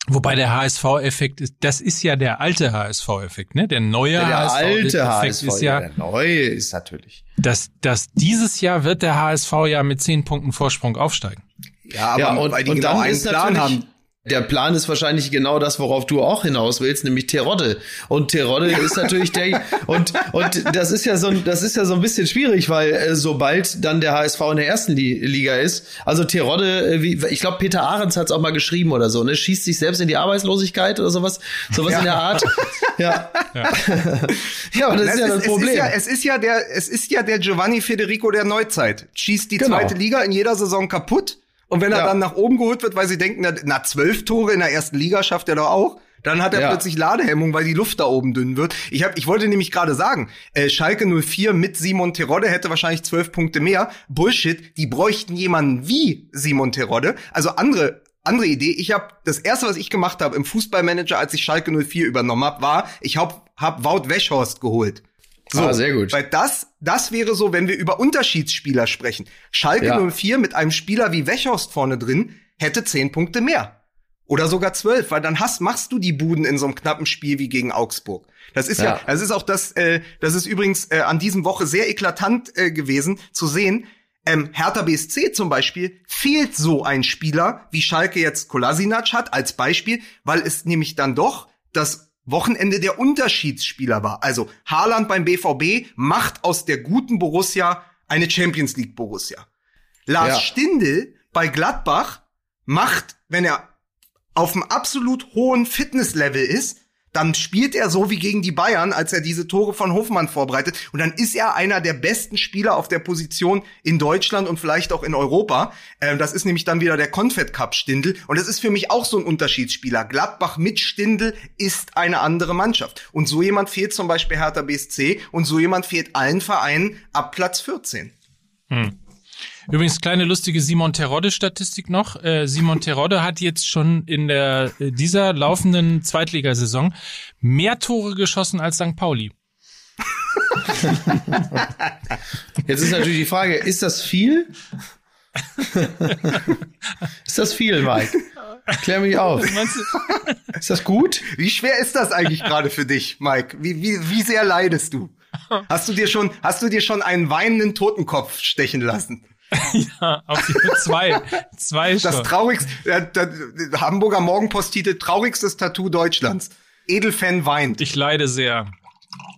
Wobei der HSV-Effekt ist, das ist ja der alte HSV-Effekt, ne? Der neue Ja, der alte HSV-Effekt HSV, ist ja, der (laughs) neue ist natürlich. dass, dass dieses Jahr wird der HSV ja mit zehn Punkten Vorsprung aufsteigen. Ja, aber ja, und, weil die und genau dann einen ist Plan haben. Der Plan ist wahrscheinlich genau das, worauf du auch hinaus willst, nämlich Terodde. Und Terodde ist natürlich der, und, und das ist ja so ein, das ist ja so ein bisschen schwierig, weil äh, sobald dann der HSV in der ersten Li Liga ist, also Terodde, äh, wie, ich glaube, Peter Ahrens hat es auch mal geschrieben oder so, ne, schießt sich selbst in die Arbeitslosigkeit oder sowas, sowas in der Art. (laughs) Ja. (laughs) Ja, aber das ist ja das Problem. Es ist ja, es ist ja der, es ist ja der Giovanni Federico der Neuzeit. Schießt die Genau. zweite Liga in jeder Saison kaputt. Und wenn er Ja. dann nach oben geholt wird, weil sie denken, na, zwölf Tore in der ersten Liga schafft er doch auch. Dann hat er Ja. plötzlich Ladehemmung, weil die Luft da oben dünn wird. Ich, hab, ich wollte nämlich gerade sagen, äh, Schalke 04 mit Simon Terodde hätte wahrscheinlich zwölf Punkte mehr. Bullshit, die bräuchten jemanden wie Simon Terodde. Also andere andere Idee. Ich habe das erste, was ich gemacht habe im Fußballmanager, als ich Schalke 04 übernommen habe, war, ich hab, hab Wout Weschhorst geholt. Ah, sehr gut. Weil das, das wäre so, wenn wir über Unterschiedsspieler sprechen. Schalke Ja. 04 mit einem Spieler wie Wechhorst vorne drin hätte zehn Punkte mehr. Oder sogar zwölf, weil dann hast, machst du die Buden in so einem knappen Spiel wie gegen Augsburg. Das ist ja, Ja. das ist auch das, äh, das ist übrigens äh, an diesem Woche sehr eklatant äh, gewesen zu sehen. Ähm, Hertha BSC zum Beispiel fehlt so ein Spieler, wie Schalke jetzt Kolasinac hat, als Beispiel, weil es nämlich dann doch das Wochenende der Unterschiedsspieler war. Also Haaland beim BVB macht aus der guten Borussia eine Champions League Borussia. Lars Ja. Stindl bei Gladbach macht, wenn er auf einem absolut hohen Fitnesslevel ist, dann spielt er so wie gegen die Bayern, als er diese Tore von Hofmann vorbereitet. Und dann ist er einer der besten Spieler auf der Position in Deutschland und vielleicht auch in Europa. Ähm, das ist nämlich dann wieder der Confed Cup Stindl. Und das ist für mich auch so ein Unterschiedsspieler. Gladbach mit Stindl ist eine andere Mannschaft. Und so jemand fehlt zum Beispiel Hertha BSC und so jemand fehlt allen Vereinen ab Platz 14. Übrigens, kleine lustige Simon Terodde-Statistik noch. Äh, Simon Terodde hat jetzt schon in der äh, dieser laufenden Zweitligasaison mehr Tore geschossen als St. Pauli. Jetzt ist natürlich die Frage, ist das viel? ist das viel, Mike? Klär mich auf. Ist das gut? Wie schwer ist das eigentlich gerade für dich, Mike? Wie, wie, wie sehr leidest du? Hast du dir schon, hast du dir schon einen weinenden Totenkopf stechen lassen? (laughs) Ja, auf Fall zwei. Zwei Das schon. traurigste, der, der, der Hamburger Morgenpost-Titel, traurigstes Tattoo Deutschlands. Edelfan weint. Ich leide sehr.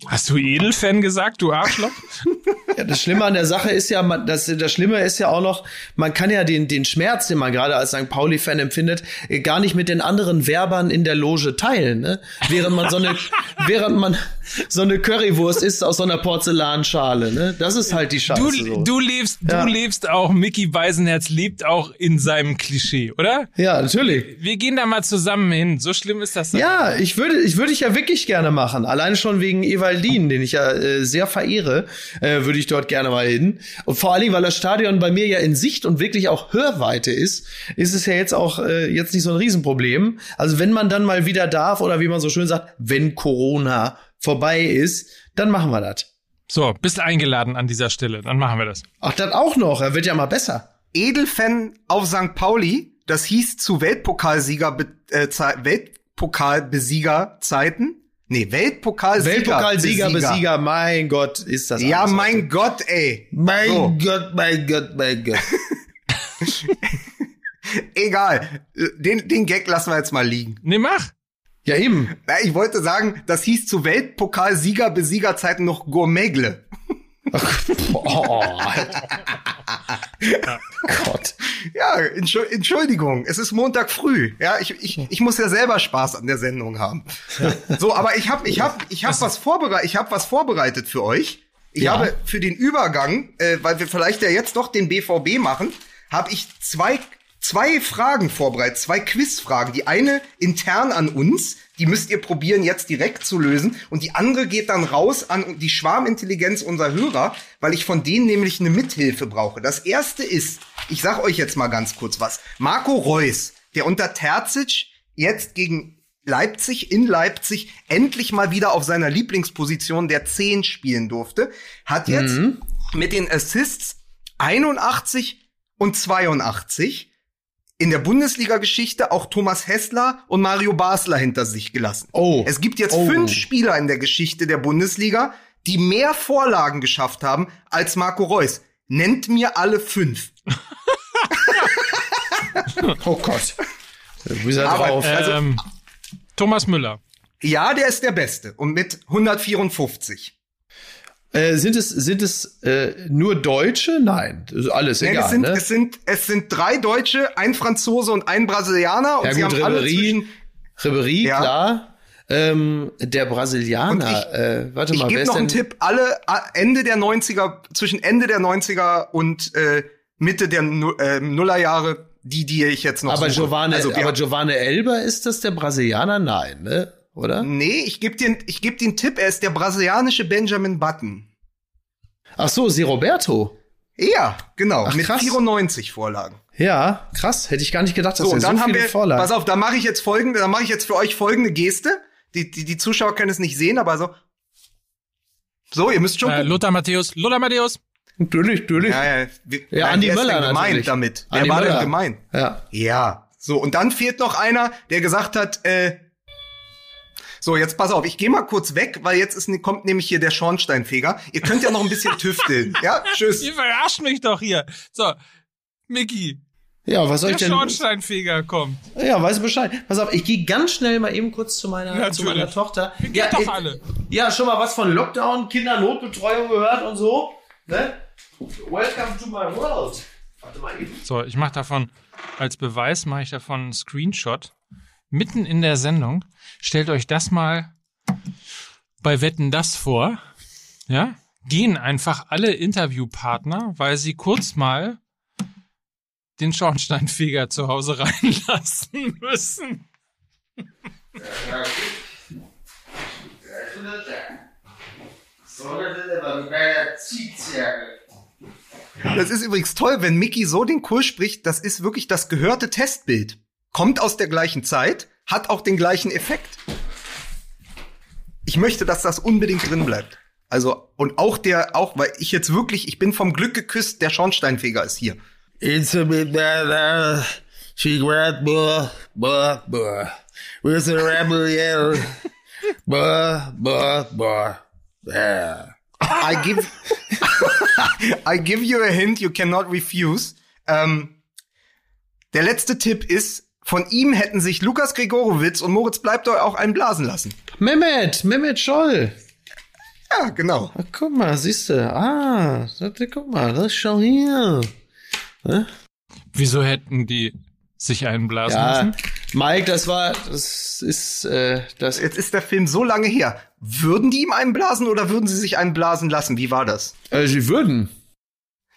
Hast du Edelfan gesagt, du Arschloch? (laughs) Ja, das Schlimme an der Sache ist ja, man, das, das Schlimme ist ja auch noch, man kann ja den, den Schmerz, den man gerade als St. Pauli-Fan empfindet, äh, gar nicht mit den anderen Werbern in der Loge teilen, ne? Während man so eine, (laughs) während man so eine Currywurst isst aus so einer Porzellanschale, ne? Das ist halt die Scheiße. Du, so. du lebst, Ja. du lebst auch, Mickey Beisenherz lebt auch in seinem Klischee, oder? ja, natürlich. Wir gehen da mal zusammen hin. So schlimm ist das. Ja, ich würde, ich würde ich ja wirklich gerne machen. Alleine schon wegen Evaldin, den ich ja äh, sehr verehre, äh, würde ich dort gerne mal hin. Und vor allen Dingen, weil das Stadion bei mir ja in Sicht und wirklich auch Hörweite ist, ist es ja jetzt auch äh, jetzt nicht so ein Riesenproblem. Also wenn man dann mal wieder darf oder wie man so schön sagt, wenn Corona vorbei ist, dann machen wir das. So, bist eingeladen an dieser Stelle. Dann machen wir das. Ach, das auch noch. Er wird ja mal besser. Edelfan auf St. Pauli, das hieß zu Weltpokalsieger, äh, Ze- Weltpokalbesiegerzeiten. Nee, Weltpokalsieger. Weltpokalsieger, Besieger, mein Gott, ist das Ja, mein heute. Gott, ey. Mein So. Gott, mein Gott, mein Gott. (laughs) Egal. Den, den Gag lassen wir jetzt mal liegen. Nee, mach. Ja, eben. Na, ich wollte sagen, das hieß zu Weltpokalsieger Besiegerzeiten noch Gourmegle. Oh, Alter. (laughs) Gott. Ja, Entschu- Entschuldigung, es ist Montag früh. Ja, ich, ich, ich muss ja selber Spaß an der Sendung haben. So, aber ich habe ich hab, ich hab was vorbereitet, ich habe was vorbereitet für euch. Ich Ja. habe für den Übergang, äh, weil wir vielleicht ja jetzt doch den BVB machen, habe ich zwei zwei Fragen vorbereitet, zwei Quizfragen. Die eine intern an uns, die müsst ihr probieren jetzt direkt zu lösen und die andere geht dann raus an die Schwarmintelligenz unserer Hörer, weil ich von denen nämlich eine Mithilfe brauche. Das erste ist, Ich sag euch jetzt mal ganz kurz was. Marco Reus, der unter Terzic jetzt gegen Leipzig in Leipzig endlich mal wieder auf seiner Lieblingsposition der 10 spielen durfte, hat jetzt mit den Assists 81 und 82 in der Bundesliga-Geschichte auch Thomas Hessler und Mario Basler hinter sich gelassen. Oh. Es gibt jetzt Oh. fünf Spieler in der Geschichte der Bundesliga, die mehr Vorlagen geschafft haben als Marco Reus. Nennt mir alle fünf. (laughs) Oh Gott. Er Aber, drauf? Also- ähm, Thomas Müller. Ja, der ist der Beste und mit 154. Äh, sind es, sind es äh, nur Deutsche? Nein, alles egal. es, sind, ne? es, sind, es sind drei Deutsche, ein Franzose und ein Brasilianer. Und ja sie gut, haben alle Ribéry, zwischen. Ribéry, Ja. klar. Ähm, der Brasilianer, ich- äh, warte Ich mal, wer gebe ist noch denn? einen Tipp. Alle Ende der 90er, zwischen Ende der 90er und äh, Mitte der äh, Nullerjahre, die, die ich jetzt noch Aber suche. Giovanni, also, aber Giovanni Elber, ist das der Brasilianer? Nein, ne? Oder? Nee, ich gebe dir, ich geb dir einen Tipp. Er ist der brasilianische Benjamin Button. Ach so, Sie Roberto. Ja, genau. Ach, mit krass. 94 Vorlagen. Ja, krass. Hätte ich gar nicht gedacht, dass So, er und so dann haben viele wir, Vorlagen. pass auf, da mache ich jetzt folgende, da mache ich jetzt für euch folgende Geste. Die, die, die Zuschauer können es nicht sehen, aber so. So, ihr müsst schon. Äh. Lothar Matthäus. Lothar Matthäus. Natürlich, natürlich. ja, ja, wie, Ja, nein, Andi Möller gemeint damit? Wer Andi war Möller. denn gemeint? Ja. Ja. So, und dann fehlt noch einer, der gesagt hat, äh, so, jetzt pass auf, ich gehe mal kurz weg, weil jetzt ist, kommt nämlich hier der Schornsteinfeger. Ihr könnt ja noch ein bisschen (laughs) tüfteln. Ja, tschüss. Ihr verarscht mich doch hier. So, Mickey. Ja, was soll Der ich denn? Schornsteinfeger kommt. Ja, weiß Bescheid. Pass auf, ich gehe ganz schnell mal eben kurz zu meiner, Natürlich. zu meiner Tochter. Wir ja, doch ich- alle. Ja, schon mal was von Lockdown, Kindernotbetreuung gehört und so. Ne? Welcome to my world. Warte mal eben. So, ich mache davon, als Beweis mache ich davon einen Screenshot. Mitten in der Sendung. Stellt euch das mal bei Wetten das vor. Ja? Gehen einfach alle Interviewpartner, weil sie kurz mal den Schornsteinfeger zu Hause (laughs) reinlassen müssen. Das ist übrigens toll, wenn Mickey so den Kurs spricht, das ist wirklich das gehörte Testbild. Kommt aus der gleichen Zeit, hat auch den gleichen Effekt. Ich möchte, dass das unbedingt drin bleibt. Also, und auch der, auch, weil ich jetzt wirklich, ich bin vom Glück geküsst, der Schornsteinfeger ist hier. It's a bit better. She grabbed buh, buh, buh. With a rebel yell. Buh, buh, buh. Yeah. I give, (laughs) I give you a hint you cannot refuse. Ähm, der letzte Tipp ist, von ihm hätten sich Lukas Gregorowitz und Moritz Bleibdeu auch einen blasen lassen. Mehmet, Mehmet Scholl. Ja, genau. Ach, guck mal, siehst du. Ah, guck mal, das ist schon hier. Wieso hätten die sich einblasen Ja, lassen? Mike, das war, das ist, äh, das, Jetzt ist der Film so lange her. Würden die ihm einen blasen oder würden sie sich einen blasen lassen? Wie war das? äh, sie würden.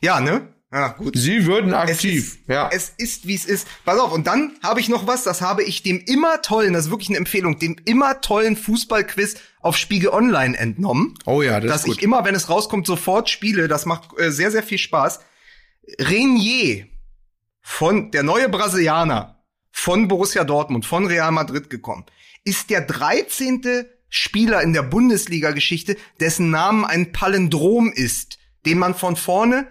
Ja, ne? Ja, gut. Sie würden Es aktiv. ist, ja. es ist, wie es ist. Pass auf, und dann habe ich noch was, das habe ich dem immer tollen, das ist wirklich eine Empfehlung, dem immer tollen Fußballquiz auf Spiegel Online entnommen. oh ja, das dass ist gut. ich immer, wenn es rauskommt, sofort spiele. Das macht äh, sehr, sehr viel Spaß. Renier von der neue Brasilianer von Borussia Dortmund, von Real Madrid gekommen, ist der 13. Spieler in der Bundesliga-Geschichte, dessen Namen ein Palindrom ist, den man von vorne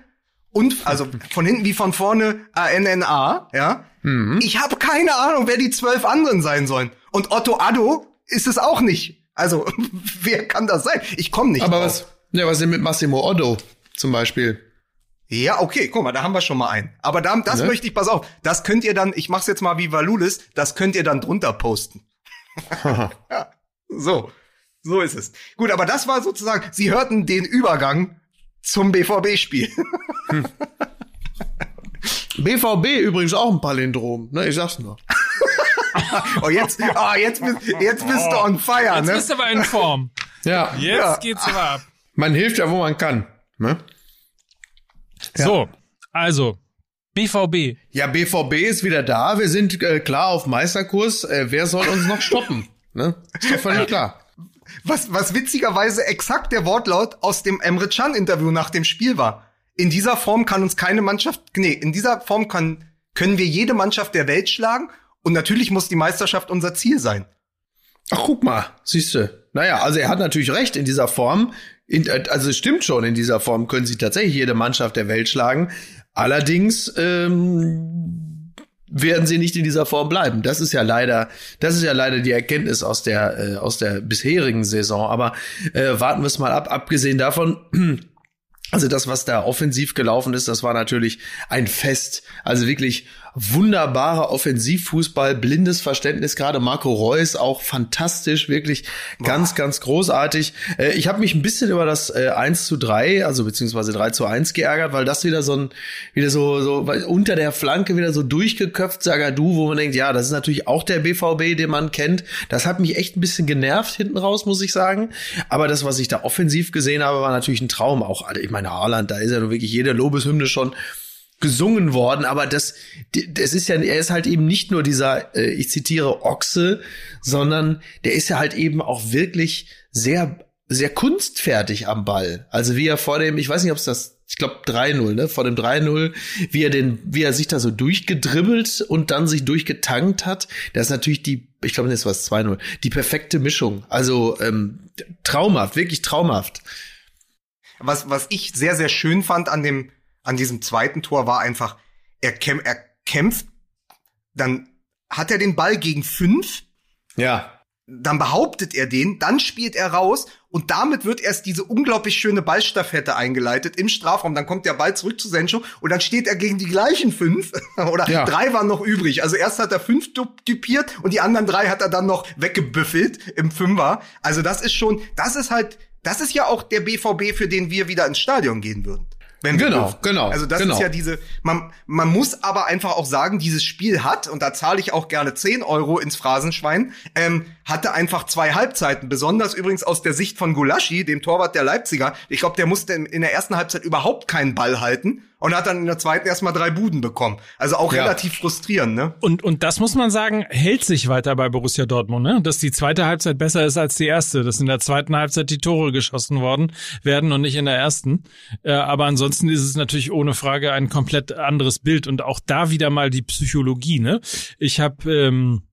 und also von hinten wie von vorne ANNA, ja. Mhm. Ich habe keine Ahnung, wer die zwölf anderen sein sollen. Und Otto Addo ist es auch nicht. Also, (laughs) wer kann das sein? Ich komme nicht. Aber drauf. was, ja, was denn mit Massimo Otto zum Beispiel? Ja, okay, guck mal, da haben wir schon mal einen. Aber da, das Ne? möchte ich, pass auf, das könnt ihr dann, ich mach's jetzt mal wie Valulis, das könnt ihr dann drunter posten. (laughs) ja, so, so ist es. Gut, aber das war sozusagen, Sie hörten den Übergang zum BVB-Spiel. BVB (laughs) übrigens auch ein Palindrom, ne? Ich sag's nur. (laughs) oh, jetzt, ah, jetzt, bist, jetzt bist du on fire, Jetzt ne? bist du aber in Form. Ja, Jetzt Ja. geht's aber ab. man hilft ja, wo man kann. Ne? So, also, BVB. Ja, BVB ist wieder da. Wir sind äh, klar auf Meisterkurs. Äh, wer soll uns noch stoppen? Ne? Ist doch völlig klar. Was, was witzigerweise exakt der Wortlaut aus dem Emre Can Interview nach dem Spiel war. in dieser Form kann uns keine Mannschaft, nee, in dieser Form kann, können wir jede Mannschaft der Welt schlagen und natürlich muss die Meisterschaft unser Ziel sein. Ach, guck mal, siehste. Naja, also er hat natürlich recht in dieser Form. In, also es stimmt schon, in dieser Form können sie tatsächlich jede Mannschaft der Welt schlagen. Allerdings ähm, werden sie nicht in dieser Form bleiben. Das ist ja leider, das ist ja leider die Erkenntnis aus der äh, aus der bisherigen Saison. Aber äh, warten wir es mal ab. Abgesehen davon. (clears throat) Also das, was da offensiv gelaufen ist, das war natürlich ein Fest. Also wirklich wunderbarer Offensivfußball, blindes Verständnis, gerade Marco Reus auch fantastisch, wirklich ganz, Boah. ganz großartig. Äh, ich habe mich ein bisschen über das äh, 1 zu 3, also beziehungsweise 3 zu 1 geärgert, weil das wieder so ein, wieder so, so unter der Flanke wieder so durchgeköpft, du, wo man denkt, ja, das ist natürlich auch der BVB, den man kennt. Das hat mich echt ein bisschen genervt hinten raus, muss ich sagen. Aber das, was ich da offensiv gesehen habe, war natürlich ein Traum auch. Ich meine, Haaland, da ist ja nur wirklich jede Lobeshymne schon gesungen worden, aber das, das ist ja, er ist halt eben nicht nur dieser, äh, ich zitiere Ochse, sondern der ist ja halt eben auch wirklich sehr, sehr kunstfertig am Ball. Also wie er vor dem, ich weiß nicht, ob es das, ich glaube 3-0, ne, vor dem 3-0, wie er den, wie er sich da so durchgedribbelt und dann sich durchgetankt hat, das ist natürlich die, ich glaube, das war 2-0, die perfekte Mischung. Also ähm, traumhaft, wirklich traumhaft. Was, was ich sehr, sehr schön fand an dem an diesem zweiten Tor war einfach, er, kämp er kämpft, dann hat er den Ball gegen fünf. Ja. Dann behauptet er den, dann spielt er raus und damit wird erst diese unglaublich schöne Ballstaffette eingeleitet im Strafraum. Dann kommt der Ball zurück zu Sencho und dann steht er gegen die gleichen fünf (laughs) oder ja. drei waren noch übrig. Also erst hat er fünf dupiert und die anderen drei hat er dann noch weggebüffelt im Fünfer. Also das ist schon, das ist halt, das ist ja auch der BVB, für den wir wieder ins Stadion gehen würden. Wenn genau, dürfen. genau. Also das genau. ist ja diese, man, man muss aber einfach auch sagen, dieses Spiel hat, und da zahle ich auch gerne 10 Euro ins Phrasenschwein, ähm, hatte einfach zwei Halbzeiten, besonders übrigens aus der Sicht von Gulaschi, dem Torwart der Leipziger. Ich glaube, der musste in der ersten Halbzeit überhaupt keinen Ball halten und hat dann in der zweiten erstmal drei Buden bekommen. Also auch ja. relativ frustrierend, ne? Und, und das muss man sagen, hält sich weiter bei Borussia Dortmund, ne? Dass die zweite Halbzeit besser ist als die erste, dass in der zweiten Halbzeit die Tore geschossen worden werden und nicht in der ersten. Äh, aber ansonsten ist es natürlich ohne Frage ein komplett anderes Bild und auch da wieder mal die Psychologie, ne? Ich habe ähm,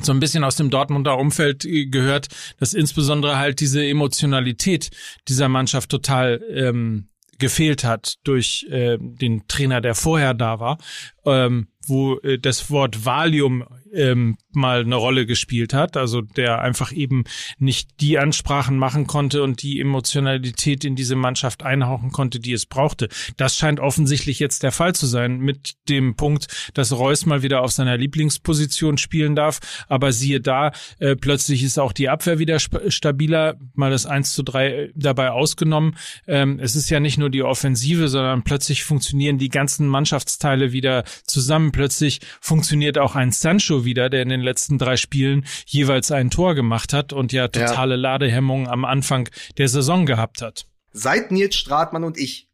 so ein bisschen aus dem Dortmunder Umfeld äh, gehört, dass insbesondere halt diese Emotionalität dieser Mannschaft total ähm, gefehlt hat durch äh, den Trainer, der vorher da war, ähm, wo äh, das Wort Valium ähm, mal eine Rolle gespielt hat, also der einfach eben nicht die Ansprachen machen konnte und die Emotionalität in diese Mannschaft einhauchen konnte, die es brauchte. Das scheint offensichtlich jetzt der Fall zu sein mit dem Punkt, dass Reus mal wieder auf seiner Lieblingsposition spielen darf, aber siehe da, äh, plötzlich ist auch die Abwehr wieder stabiler, mal das 1 zu 3 äh, dabei ausgenommen. Ähm, es ist ja nicht nur die Offensive, sondern plötzlich funktionieren die ganzen Mannschaftsteile wieder zusammen. Plötzlich funktioniert auch ein Sancho wieder, der in den letzten drei Spielen jeweils ein Tor gemacht hat und ja totale ja. Ladehemmung am Anfang der Saison gehabt hat. Seit Nils Stratmann und ich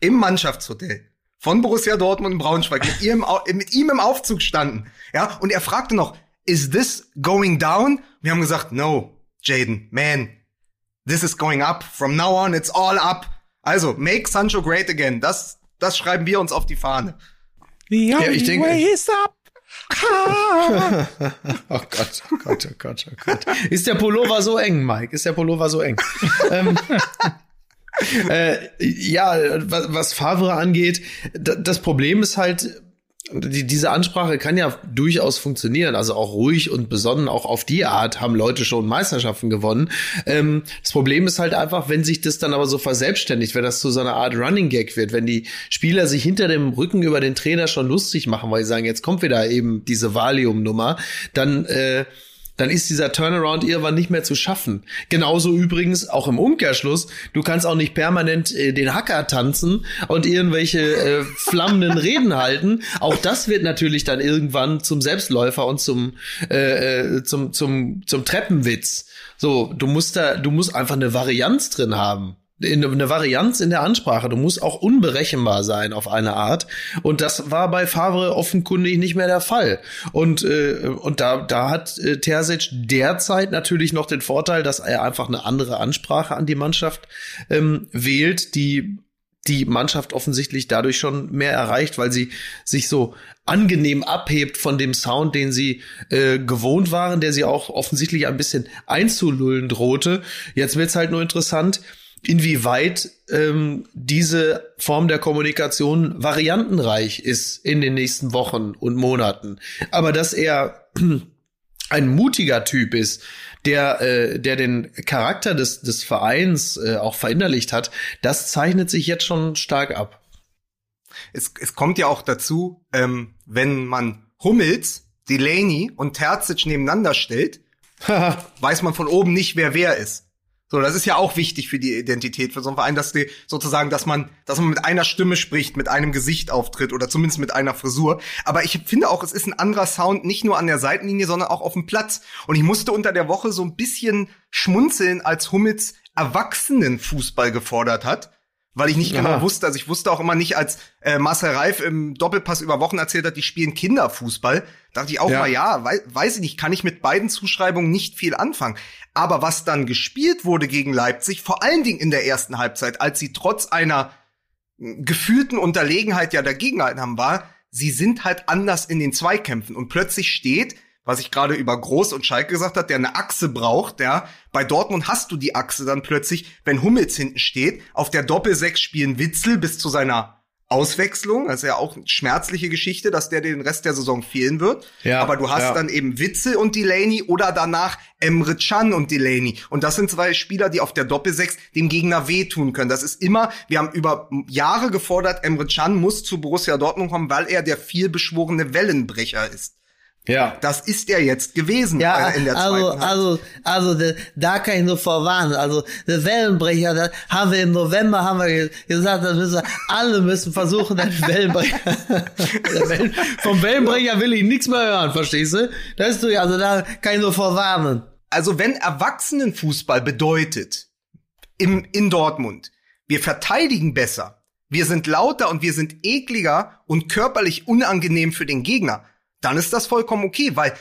im Mannschaftshotel von Borussia Dortmund in Braunschweig mit, ihm, mit ihm im Aufzug standen, ja, und er fragte noch, is this going down? Wir haben gesagt, no, Jaden, man, this is going up. From now on, it's all up. Also, make Sancho great again. Das, das schreiben wir uns auf die Fahne. The only ja, ich denke, way is up. (laughs) oh Gott, oh Gott, oh Gott, oh Gott. Ist der Pullover so eng, Mike? Ist der Pullover so eng? ähm, äh, ja, was, was Favre angeht, das Problem ist halt, die, diese Ansprache kann ja durchaus funktionieren. Also auch ruhig und besonnen, auch auf die Art haben Leute schon Meisterschaften gewonnen. Ähm, das Problem ist halt einfach, wenn sich das dann aber so verselbstständigt, wenn das zu so einer Art Running Gag wird, wenn die Spieler sich hinter dem Rücken über den Trainer schon lustig machen, weil sie sagen, jetzt kommt wieder eben diese Valium-Nummer, dann äh, dann ist dieser Turnaround irgendwann nicht mehr zu schaffen. Genauso übrigens auch im Umkehrschluss, du kannst auch nicht permanent äh, den Hacker tanzen und irgendwelche äh, flammenden (laughs) Reden halten. Auch das wird natürlich dann irgendwann zum Selbstläufer und zum äh, äh zum zum zum Treppenwitz. So, du musst da du musst einfach eine Varianz drin haben eine Varianz in der Ansprache. Du musst auch unberechenbar sein auf eine Art. Und das war bei Favre offenkundig nicht mehr der Fall. Und, äh, und da, da hat äh, Terzic derzeit natürlich noch den Vorteil, dass er einfach eine andere Ansprache an die Mannschaft ähm, wählt, die die Mannschaft offensichtlich dadurch schon mehr erreicht, weil sie sich so angenehm abhebt von dem Sound, den sie äh, gewohnt waren, der sie auch offensichtlich ein bisschen einzulullen drohte. Jetzt wird's halt nur interessant, inwieweit ähm, diese Form der Kommunikation variantenreich ist in den nächsten Wochen und Monaten. Aber dass er (clears throat) ein mutiger Typ ist, der, äh, der den Charakter des, des Vereins äh, auch verinnerlicht hat, das zeichnet sich jetzt schon stark ab. Es, es kommt ja auch dazu, ähm, wenn man Hummels, Delaney und Terzic nebeneinander stellt, (laughs) weiß man von oben nicht, wer wer ist. So, das ist ja auch wichtig für die Identität für so einen Verein, dass die sozusagen, dass man, dass man mit einer Stimme spricht, mit einem Gesicht auftritt oder zumindest mit einer Frisur. Aber ich finde auch, es ist ein anderer Sound, nicht nur an der Seitenlinie, sondern auch auf dem Platz. Und ich musste unter der Woche so ein bisschen schmunzeln, als Hummels Erwachsenenfußball gefordert hat weil ich nicht genau Aha. wusste, also ich wusste auch immer nicht, als äh, Marcel Reif im Doppelpass über Wochen erzählt hat, die spielen Kinderfußball, dachte ich auch ja. mal, ja, wei weiß ich nicht, kann ich mit beiden Zuschreibungen nicht viel anfangen. Aber was dann gespielt wurde gegen Leipzig, vor allen Dingen in der ersten Halbzeit, als sie trotz einer gefühlten Unterlegenheit ja dagegen haben, war, sie sind halt anders in den Zweikämpfen und plötzlich steht was ich gerade über Groß und Schalke gesagt hat, der eine Achse braucht, ja. Bei Dortmund hast du die Achse dann plötzlich, wenn Hummels hinten steht. Auf der Doppelsechs spielen Witzel bis zu seiner Auswechslung. Das ist ja auch eine schmerzliche Geschichte, dass der den Rest der Saison fehlen wird. Ja, Aber du hast ja. dann eben Witzel und Delaney oder danach Emre Can und Delaney. Und das sind zwei Spieler, die auf der Doppelsechs dem Gegner wehtun können. Das ist immer, wir haben über Jahre gefordert, Emre Can muss zu Borussia Dortmund kommen, weil er der vielbeschworene Wellenbrecher ist. Ja. Das ist er jetzt gewesen ja, in der also, zweiten Also, also, also da kann ich nur vorwarnen. Also der Wellenbrecher, da haben wir im November haben wir gesagt, dass müssen alle müssen versuchen, den Wellenbrecher. (laughs) Wellen, vom Wellenbrecher will ich nichts mehr hören, verstehst du? Das ist du, also da kann ich nur vorwarnen. Also wenn Erwachsenenfußball bedeutet im in Dortmund, wir verteidigen besser, wir sind lauter und wir sind ekliger und körperlich unangenehm für den Gegner dann ist das vollkommen okay, weil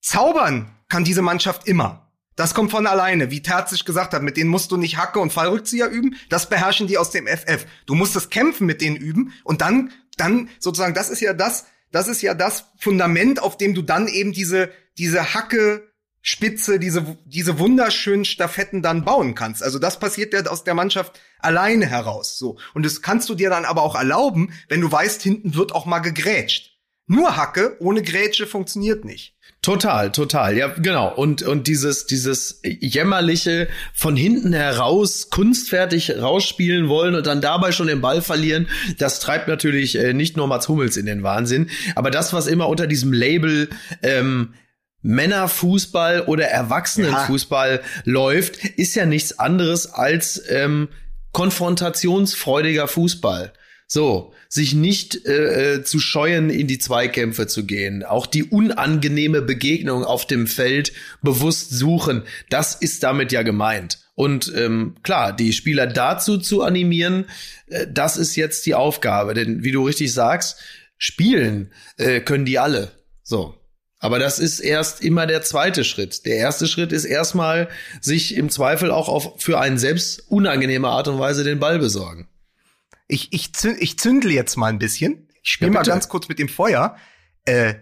zaubern kann diese Mannschaft immer. Das kommt von alleine, wie Terzic gesagt hat, mit denen musst du nicht Hacke und Fallrückzieher üben, das beherrschen die aus dem FF. Du musst das Kämpfen mit denen üben und dann, dann sozusagen, das ist ja das, das ist ja das Fundament, auf dem du dann eben diese, diese Hacke, Spitze, diese, diese wunderschönen Staffetten dann bauen kannst. Also das passiert ja aus der Mannschaft alleine heraus, so. Und das kannst du dir dann aber auch erlauben, wenn du weißt, hinten wird auch mal gegrätscht. Nur Hacke ohne Grätsche funktioniert nicht. Total, total. Ja, genau. Und, und dieses, dieses jämmerliche von hinten heraus kunstfertig rausspielen wollen und dann dabei schon den Ball verlieren, das treibt natürlich äh, nicht nur Mats Hummels in den Wahnsinn. Aber das, was immer unter diesem Label, ähm, Männerfußball oder Erwachsenenfußball ja. läuft, ist ja nichts anderes als ähm, konfrontationsfreudiger Fußball. So, sich nicht äh, äh, zu scheuen, in die Zweikämpfe zu gehen, auch die unangenehme Begegnung auf dem Feld bewusst suchen, das ist damit ja gemeint. Und ähm, klar, die Spieler dazu zu animieren, äh, das ist jetzt die Aufgabe. Denn wie du richtig sagst, spielen äh, können die alle. So. Aber das ist erst immer der zweite Schritt. Der erste Schritt ist erstmal, sich im Zweifel auch auf für einen selbst unangenehme Art und Weise den Ball besorgen. Ich, ich, ich zündle jetzt mal ein bisschen. Ich spiele ja, mal ganz kurz mit dem Feuer. Äh,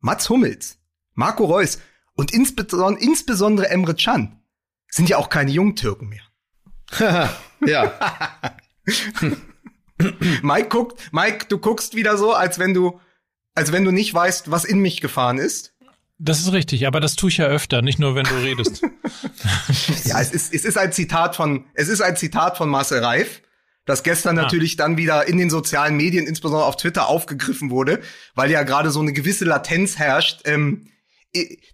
Mats Hummels, Marco Reus und insbesondere, insbesondere Emre Can sind ja auch keine Jungtürken mehr. (laughs) ja. (laughs) Mike guckt, Mike, du guckst wieder so, als wenn du, als wenn du nicht weißt, was in mich gefahren ist. Das ist richtig, aber das tue ich ja öfter, nicht nur wenn du redest. (laughs) ja, es ist, es ist ein Zitat von, es ist ein Zitat von Marcel Reif das gestern ah. natürlich dann wieder in den sozialen Medien, insbesondere auf Twitter, aufgegriffen wurde, weil ja gerade so eine gewisse Latenz herrscht, ähm,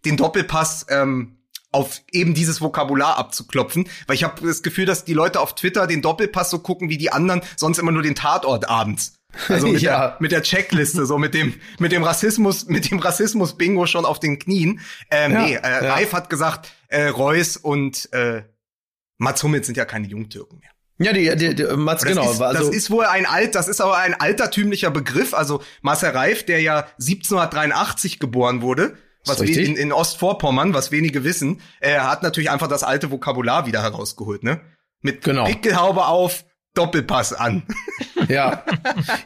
den Doppelpass ähm, auf eben dieses Vokabular abzuklopfen, weil ich habe das Gefühl, dass die Leute auf Twitter den Doppelpass so gucken wie die anderen, sonst immer nur den Tatort abends. Also mit, (laughs) ja. der, mit der Checkliste, so mit dem, mit dem Rassismus, mit dem Rassismus-Bingo schon auf den Knien. Ähm, ja, nee, äh, ja. Reif hat gesagt, äh, Reus und äh, Mats Hummels sind ja keine Jungtürken mehr. Ja, die, die, die Mats, das genau. Ist, also, das ist wohl ein alt, das ist aber ein altertümlicher Begriff. Also Marcel Reif, der ja 1783 geboren wurde, was in, in Ostvorpommern, was wenige wissen, er hat natürlich einfach das alte Vokabular wieder herausgeholt, ne? Mit genau. Pickelhaube auf, Doppelpass an. (laughs) Ja,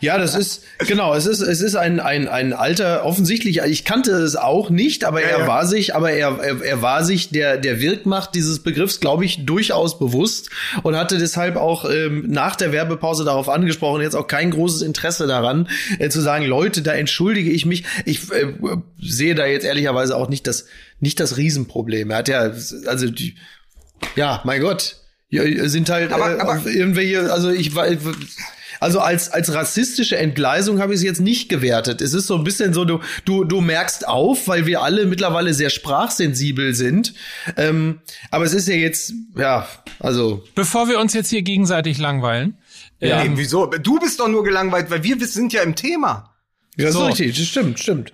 ja, das ist genau. Es ist es ist ein ein ein alter offensichtlich. Ich kannte es auch nicht, aber ja, er ja. war sich, aber er, er er war sich der der Wirkmacht dieses Begriffs, glaube ich, durchaus bewusst und hatte deshalb auch ähm, nach der Werbepause darauf angesprochen. Jetzt auch kein großes Interesse daran äh, zu sagen, Leute, da entschuldige ich mich. Ich äh, sehe da jetzt ehrlicherweise auch nicht das nicht das Riesenproblem. Er hat ja also die ja, mein Gott, ja, sind halt aber, äh, aber irgendwelche, also ich weiß, also als als rassistische Entgleisung habe ich es jetzt nicht gewertet. Es ist so ein bisschen so, du du du merkst auf, weil wir alle mittlerweile sehr sprachsensibel sind. Ähm, aber es ist ja jetzt, ja, also. Bevor wir uns jetzt hier gegenseitig langweilen. Ja. Ähm, nee, wieso? Du bist doch nur gelangweilt, weil wir sind ja im Thema. Ja, so. richtig, das stimmt, stimmt.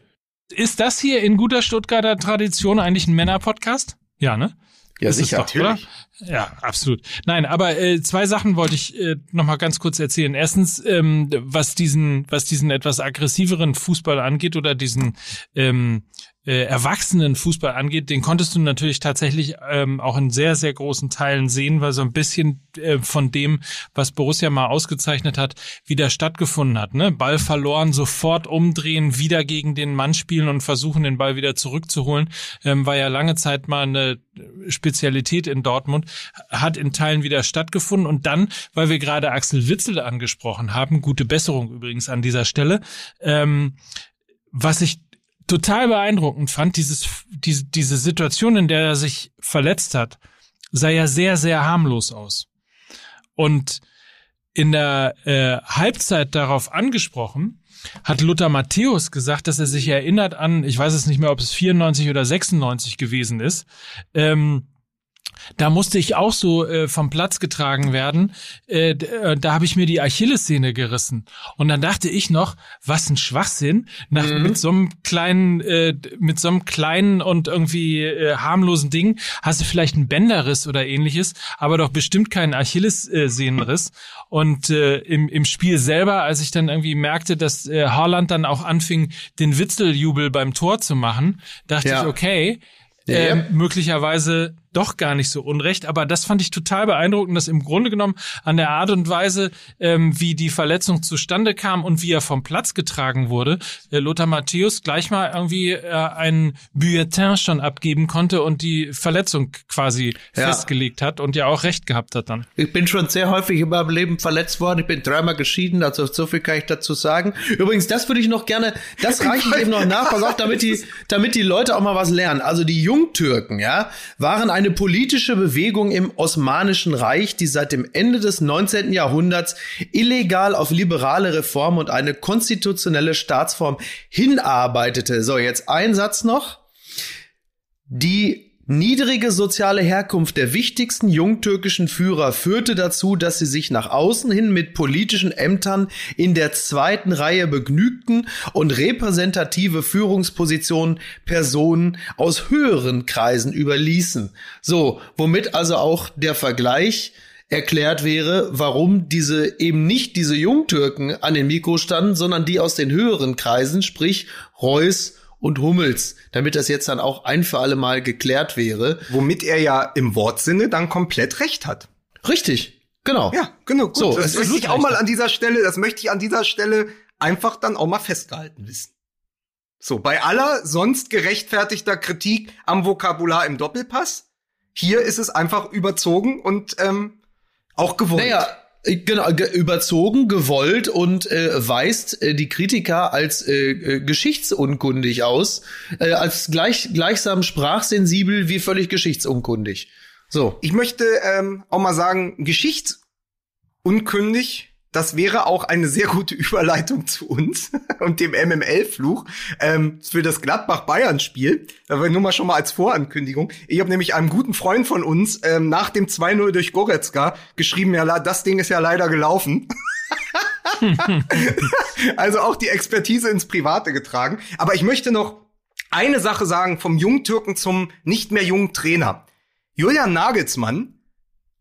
Ist das hier in guter Stuttgarter Tradition eigentlich ein Männer-Podcast? Ja, ne? Ja, ist sicher. Doch, oder? Ja, absolut. Nein, aber äh, zwei Sachen wollte ich äh, noch mal ganz kurz erzählen. Erstens, ähm, was diesen, was diesen etwas aggressiveren Fußball angeht oder diesen ähm, äh, erwachsenen Fußball angeht, den konntest du natürlich tatsächlich ähm, auch in sehr, sehr großen Teilen sehen, weil so ein bisschen äh, von dem, was Borussia mal ausgezeichnet hat, wieder stattgefunden hat. Ne? Ball verloren, sofort umdrehen, wieder gegen den Mann spielen und versuchen, den Ball wieder zurückzuholen, ähm, war ja lange Zeit mal eine Spezialität in Dortmund, hat in Teilen wieder stattgefunden. Und dann, weil wir gerade Axel Witzel angesprochen haben, gute Besserung übrigens an dieser Stelle, ähm, was ich total beeindruckend fand, dieses, diese, diese Situation, in der er sich verletzt hat, sah ja sehr, sehr harmlos aus. Und in der äh, Halbzeit darauf angesprochen, hat Luther Matthäus gesagt, dass er sich erinnert an, ich weiß es nicht mehr, ob es 94 oder 96 gewesen ist, ähm, da musste ich auch so äh, vom Platz getragen werden. Äh, äh, da habe ich mir die Achillessehne gerissen. Und dann dachte ich noch, was ein Schwachsinn. Nach, mhm. Mit so einem kleinen, äh, mit so einem kleinen und irgendwie äh, harmlosen Ding hast du vielleicht einen Bänderriss oder ähnliches, aber doch bestimmt keinen Achillessehnenriss. Und äh, im, im Spiel selber, als ich dann irgendwie merkte, dass äh, Haaland dann auch anfing, den Witzeljubel beim Tor zu machen, dachte ja. ich, okay, ja, äh, möglicherweise doch gar nicht so unrecht. Aber das fand ich total beeindruckend, dass im Grunde genommen an der Art und Weise, ähm, wie die Verletzung zustande kam und wie er vom Platz getragen wurde, äh, Lothar Matthäus gleich mal irgendwie äh, einen Bulletin schon abgeben konnte und die Verletzung quasi ja. festgelegt hat und ja auch recht gehabt hat dann. Ich bin schon sehr häufig in meinem Leben verletzt worden. Ich bin dreimal geschieden, also so viel kann ich dazu sagen. Übrigens, das würde ich noch gerne, das (laughs) reiche ich eben noch nach, pass auf, damit die, damit die Leute auch mal was lernen. Also die Jungtürken, ja, waren ein eine politische Bewegung im Osmanischen Reich, die seit dem Ende des 19. Jahrhunderts illegal auf liberale Reform und eine konstitutionelle Staatsform hinarbeitete. So, jetzt ein Satz noch. Die Niedrige soziale Herkunft der wichtigsten jungtürkischen Führer führte dazu, dass sie sich nach außen hin mit politischen Ämtern in der zweiten Reihe begnügten und repräsentative Führungspositionen Personen aus höheren Kreisen überließen. So, womit also auch der Vergleich erklärt wäre, warum diese eben nicht diese Jungtürken an den Mikro standen, sondern die aus den höheren Kreisen, sprich Reuß und Hummels, damit das jetzt dann auch ein für alle Mal geklärt wäre. Womit er ja im Wortsinne dann komplett recht hat. Richtig, genau. Ja, genau. Gut. So, das möchte ich auch mal an dieser Stelle, das möchte ich an dieser Stelle einfach dann auch mal festgehalten wissen. So, bei aller sonst gerechtfertigter Kritik am Vokabular im Doppelpass, hier ist es einfach überzogen und ähm, auch gewollt. Naja, äh, genau, überzogen, gewollt und äh, weist äh, die Kritiker als äh, äh, geschichtsunkundig aus, äh, als gleich, gleichsam sprachsensibel wie völlig geschichtsunkundig. So. Ich möchte ähm, auch mal sagen, geschichtsunkundig das wäre auch eine sehr gute (laughs) Überleitung zu uns (laughs) und dem MML-Fluch ähm, für das Gladbach-Bayern-Spiel. Aber nur mal schon mal als Vorankündigung. Ich habe nämlich einem guten Freund von uns ähm, nach dem 2-0 durch Goretzka geschrieben, ja, das Ding ist ja leider gelaufen. (laughs) also auch die Expertise ins Private getragen. Aber ich möchte noch eine Sache sagen vom Jungtürken zum nicht mehr jungen Trainer. Julian Nagelsmann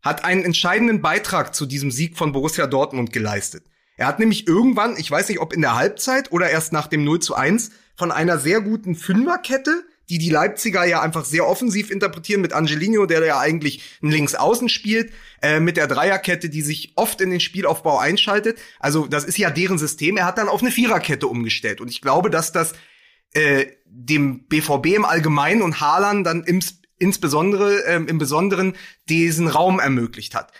hat einen entscheidenden Beitrag zu diesem Sieg von Borussia Dortmund geleistet. Er hat nämlich irgendwann, ich weiß nicht, ob in der Halbzeit oder erst nach dem 0 zu 1, von einer sehr guten Fünferkette die die Leipziger ja einfach sehr offensiv interpretieren mit Angelino, der ja eigentlich ein Linksaußen spielt, äh, mit der Dreierkette, die sich oft in den Spielaufbau einschaltet. Also das ist ja deren System. Er hat dann auf eine Viererkette umgestellt und ich glaube, dass das äh, dem BVB im Allgemeinen und Haaland dann im, insbesondere ähm, im Besonderen diesen Raum ermöglicht hat.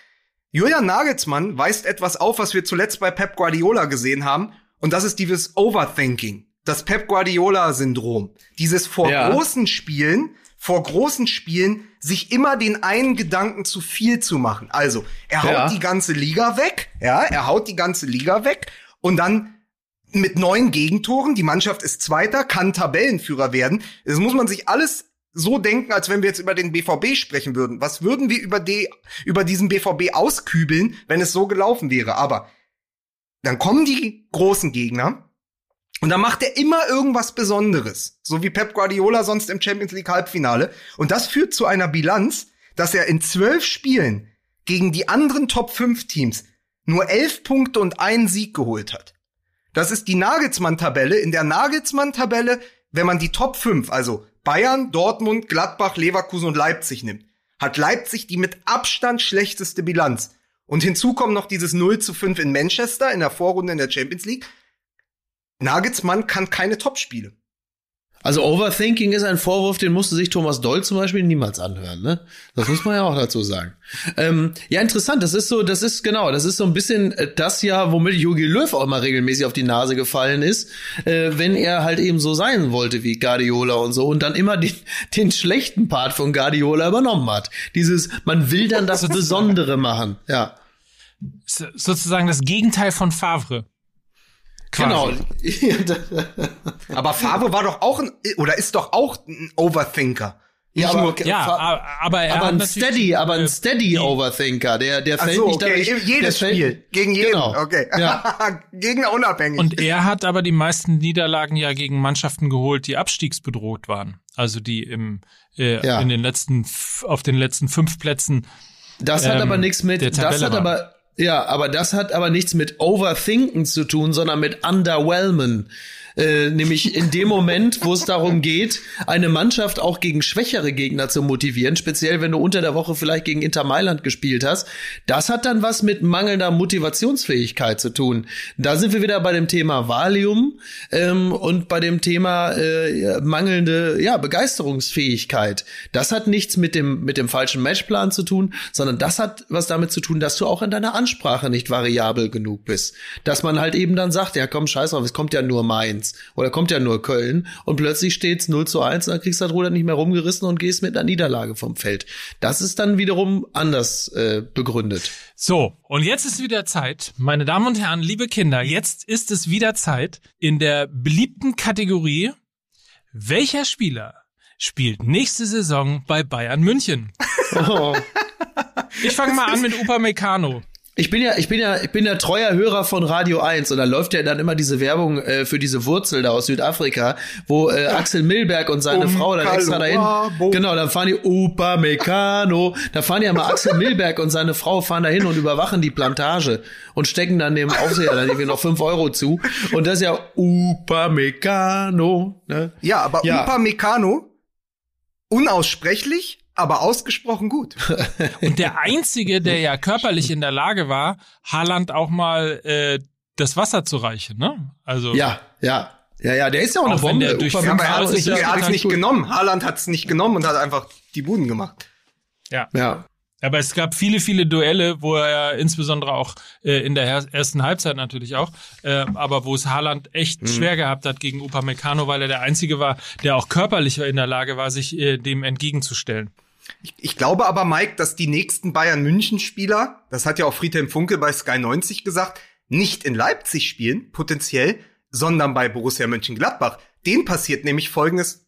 Julian Nagelsmann weist etwas auf, was wir zuletzt bei Pep Guardiola gesehen haben, und das ist dieses Overthinking, das Pep Guardiola-Syndrom. Dieses vor ja. großen Spielen, vor großen Spielen sich immer den einen Gedanken zu viel zu machen. Also, er haut ja. die ganze Liga weg, ja, er haut die ganze Liga weg und dann mit neun Gegentoren, die Mannschaft ist Zweiter, kann Tabellenführer werden. Das muss man sich alles so denken, als wenn wir jetzt über den BVB sprechen würden. Was würden wir über, die, über diesen BVB auskübeln, wenn es so gelaufen wäre? Aber dann kommen die großen Gegner und dann macht er immer irgendwas Besonderes. So wie Pep Guardiola sonst im Champions League Halbfinale. Und das führt zu einer Bilanz, dass er in zwölf Spielen gegen die anderen Top 5 Teams nur elf Punkte und einen Sieg geholt hat. Das ist die Nagelsmann-Tabelle. In der Nagelsmann-Tabelle, wenn man die Top 5, also Bayern, Dortmund, Gladbach, Leverkusen und Leipzig nimmt, hat Leipzig die mit Abstand schlechteste Bilanz. Und hinzu kommt noch dieses 0 zu 5 in Manchester in der Vorrunde in der Champions League. Nagelsmann kann keine Topspiele. Also Overthinking ist ein Vorwurf, den musste sich Thomas Doll zum Beispiel niemals anhören. Ne? Das muss man ja auch dazu sagen. Ähm, ja, interessant. Das ist so, das ist genau, das ist so ein bisschen äh, das ja, womit Jogi Löw auch mal regelmäßig auf die Nase gefallen ist, äh, wenn er halt eben so sein wollte wie Guardiola und so und dann immer den, (laughs) den schlechten Part von Guardiola übernommen hat. Dieses, man will dann das (laughs) Besondere machen. Ja. Sozusagen das Gegenteil von Favre. Genau. (laughs) aber Favre war doch auch ein, oder ist doch auch ein Overthinker. Ja, aber, ja, aber, er aber ein Steady, aber ein Steady Overthinker, der, der fällt so, nicht okay. dadurch, Jedes Spiel. Fällt, gegen jeden. Genau. Okay. Ja. (laughs) Gegner unabhängig. Und er hat aber die meisten Niederlagen ja gegen Mannschaften geholt, die abstiegsbedroht waren. Also die im, äh, ja. in den letzten, auf den letzten fünf Plätzen. Das hat ähm, aber nichts mit, das hat waren. aber, ja, aber das hat aber nichts mit Overthinken zu tun, sondern mit Underwhelmen. Äh, nämlich in dem Moment, wo es darum geht, eine Mannschaft auch gegen schwächere Gegner zu motivieren, speziell wenn du unter der Woche vielleicht gegen Inter Mailand gespielt hast. Das hat dann was mit mangelnder Motivationsfähigkeit zu tun. Da sind wir wieder bei dem Thema Valium ähm, und bei dem Thema äh, mangelnde ja, Begeisterungsfähigkeit. Das hat nichts mit dem, mit dem falschen Matchplan zu tun, sondern das hat was damit zu tun, dass du auch in deiner Ansprache nicht variabel genug bist. Dass man halt eben dann sagt, ja komm, scheiß drauf, es kommt ja nur Mainz. 1 oder kommt ja nur Köln und plötzlich steht's 0 zu 1 und dann kriegst du das Ruder nicht mehr rumgerissen und gehst mit einer Niederlage vom Feld. Das ist dann wiederum anders äh, begründet. So, und jetzt ist wieder Zeit, meine Damen und Herren, liebe Kinder, jetzt ist es wieder Zeit in der beliebten Kategorie, welcher Spieler spielt nächste Saison bei Bayern München? Oh. Ich fange mal an mit Upamecano. Ich bin ja, ich bin ja, ich bin ja treuer Hörer von Radio 1 und da läuft ja dann immer diese Werbung äh, für diese Wurzel da aus Südafrika, wo äh, Axel Milberg und seine um Frau dann extra dahin. Genau, dann fahren die Upa Meccano, da fahren ja mal Axel Milberg und seine Frau fahren dahin und überwachen die Plantage und stecken dann dem Aufseher dann irgendwie noch fünf Euro zu. Und das ist ja Upa Meccano. Ne? Ja, aber ja. Upa Meccano unaussprechlich aber ausgesprochen gut. (laughs) Und der einzige, der ja körperlich in der Lage war, Haaland auch mal äh, das Wasser zu reichen, ne? Also ja, ja. Ja, ja, der ist ja auch, auch eine Bombe. Der durch ja, aber er hat es nicht, er hat's nicht genommen. Haaland hat es nicht genommen und hat einfach die Buden gemacht. Ja. Ja. Aber es gab viele, viele Duelle, wo er insbesondere auch äh, in der ersten Halbzeit natürlich auch, äh, aber wo es Haaland echt mhm. schwer gehabt hat gegen Upamecano, weil er der Einzige war, der auch körperlich in der Lage war, sich äh, dem entgegenzustellen. Ich, ich glaube aber, Mike, dass die nächsten Bayern-München-Spieler, das hat ja auch Friedhelm Funke bei Sky 90 gesagt, nicht in Leipzig spielen, potenziell, sondern bei Borussia Mönchengladbach. Den passiert nämlich Folgendes,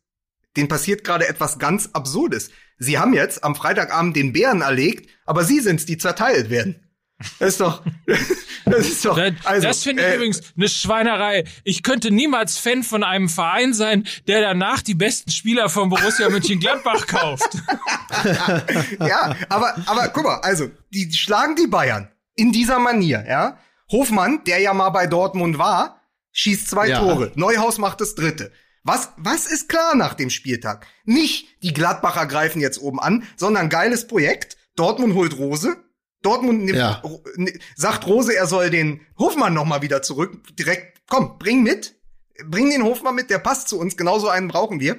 den passiert gerade etwas ganz Absurdes. Sie haben jetzt am Freitagabend den Bären erlegt, aber sie sind's, die zerteilt werden. (laughs) Das ist doch, das ist doch, also. Das finde ich äh, übrigens eine Schweinerei. Ich könnte niemals Fan von einem Verein sein, der danach die besten Spieler von Borussia Mönchengladbach (laughs) kauft. (laughs) ja, aber, aber guck mal, also, die schlagen die Bayern in dieser Manier, ja. Hofmann, der ja mal bei Dortmund war, schießt zwei ja. Tore. Neuhaus macht das dritte. Was, was ist klar nach dem Spieltag? Nicht die Gladbacher greifen jetzt oben an, sondern geiles Projekt. Dortmund holt Rose. Dortmund nimmt, Ja. sagt Rose, er soll den Hofmann noch mal wieder zurück. Direkt, komm, bring mit. Bring den Hofmann mit, der passt zu uns. Genauso einen brauchen wir.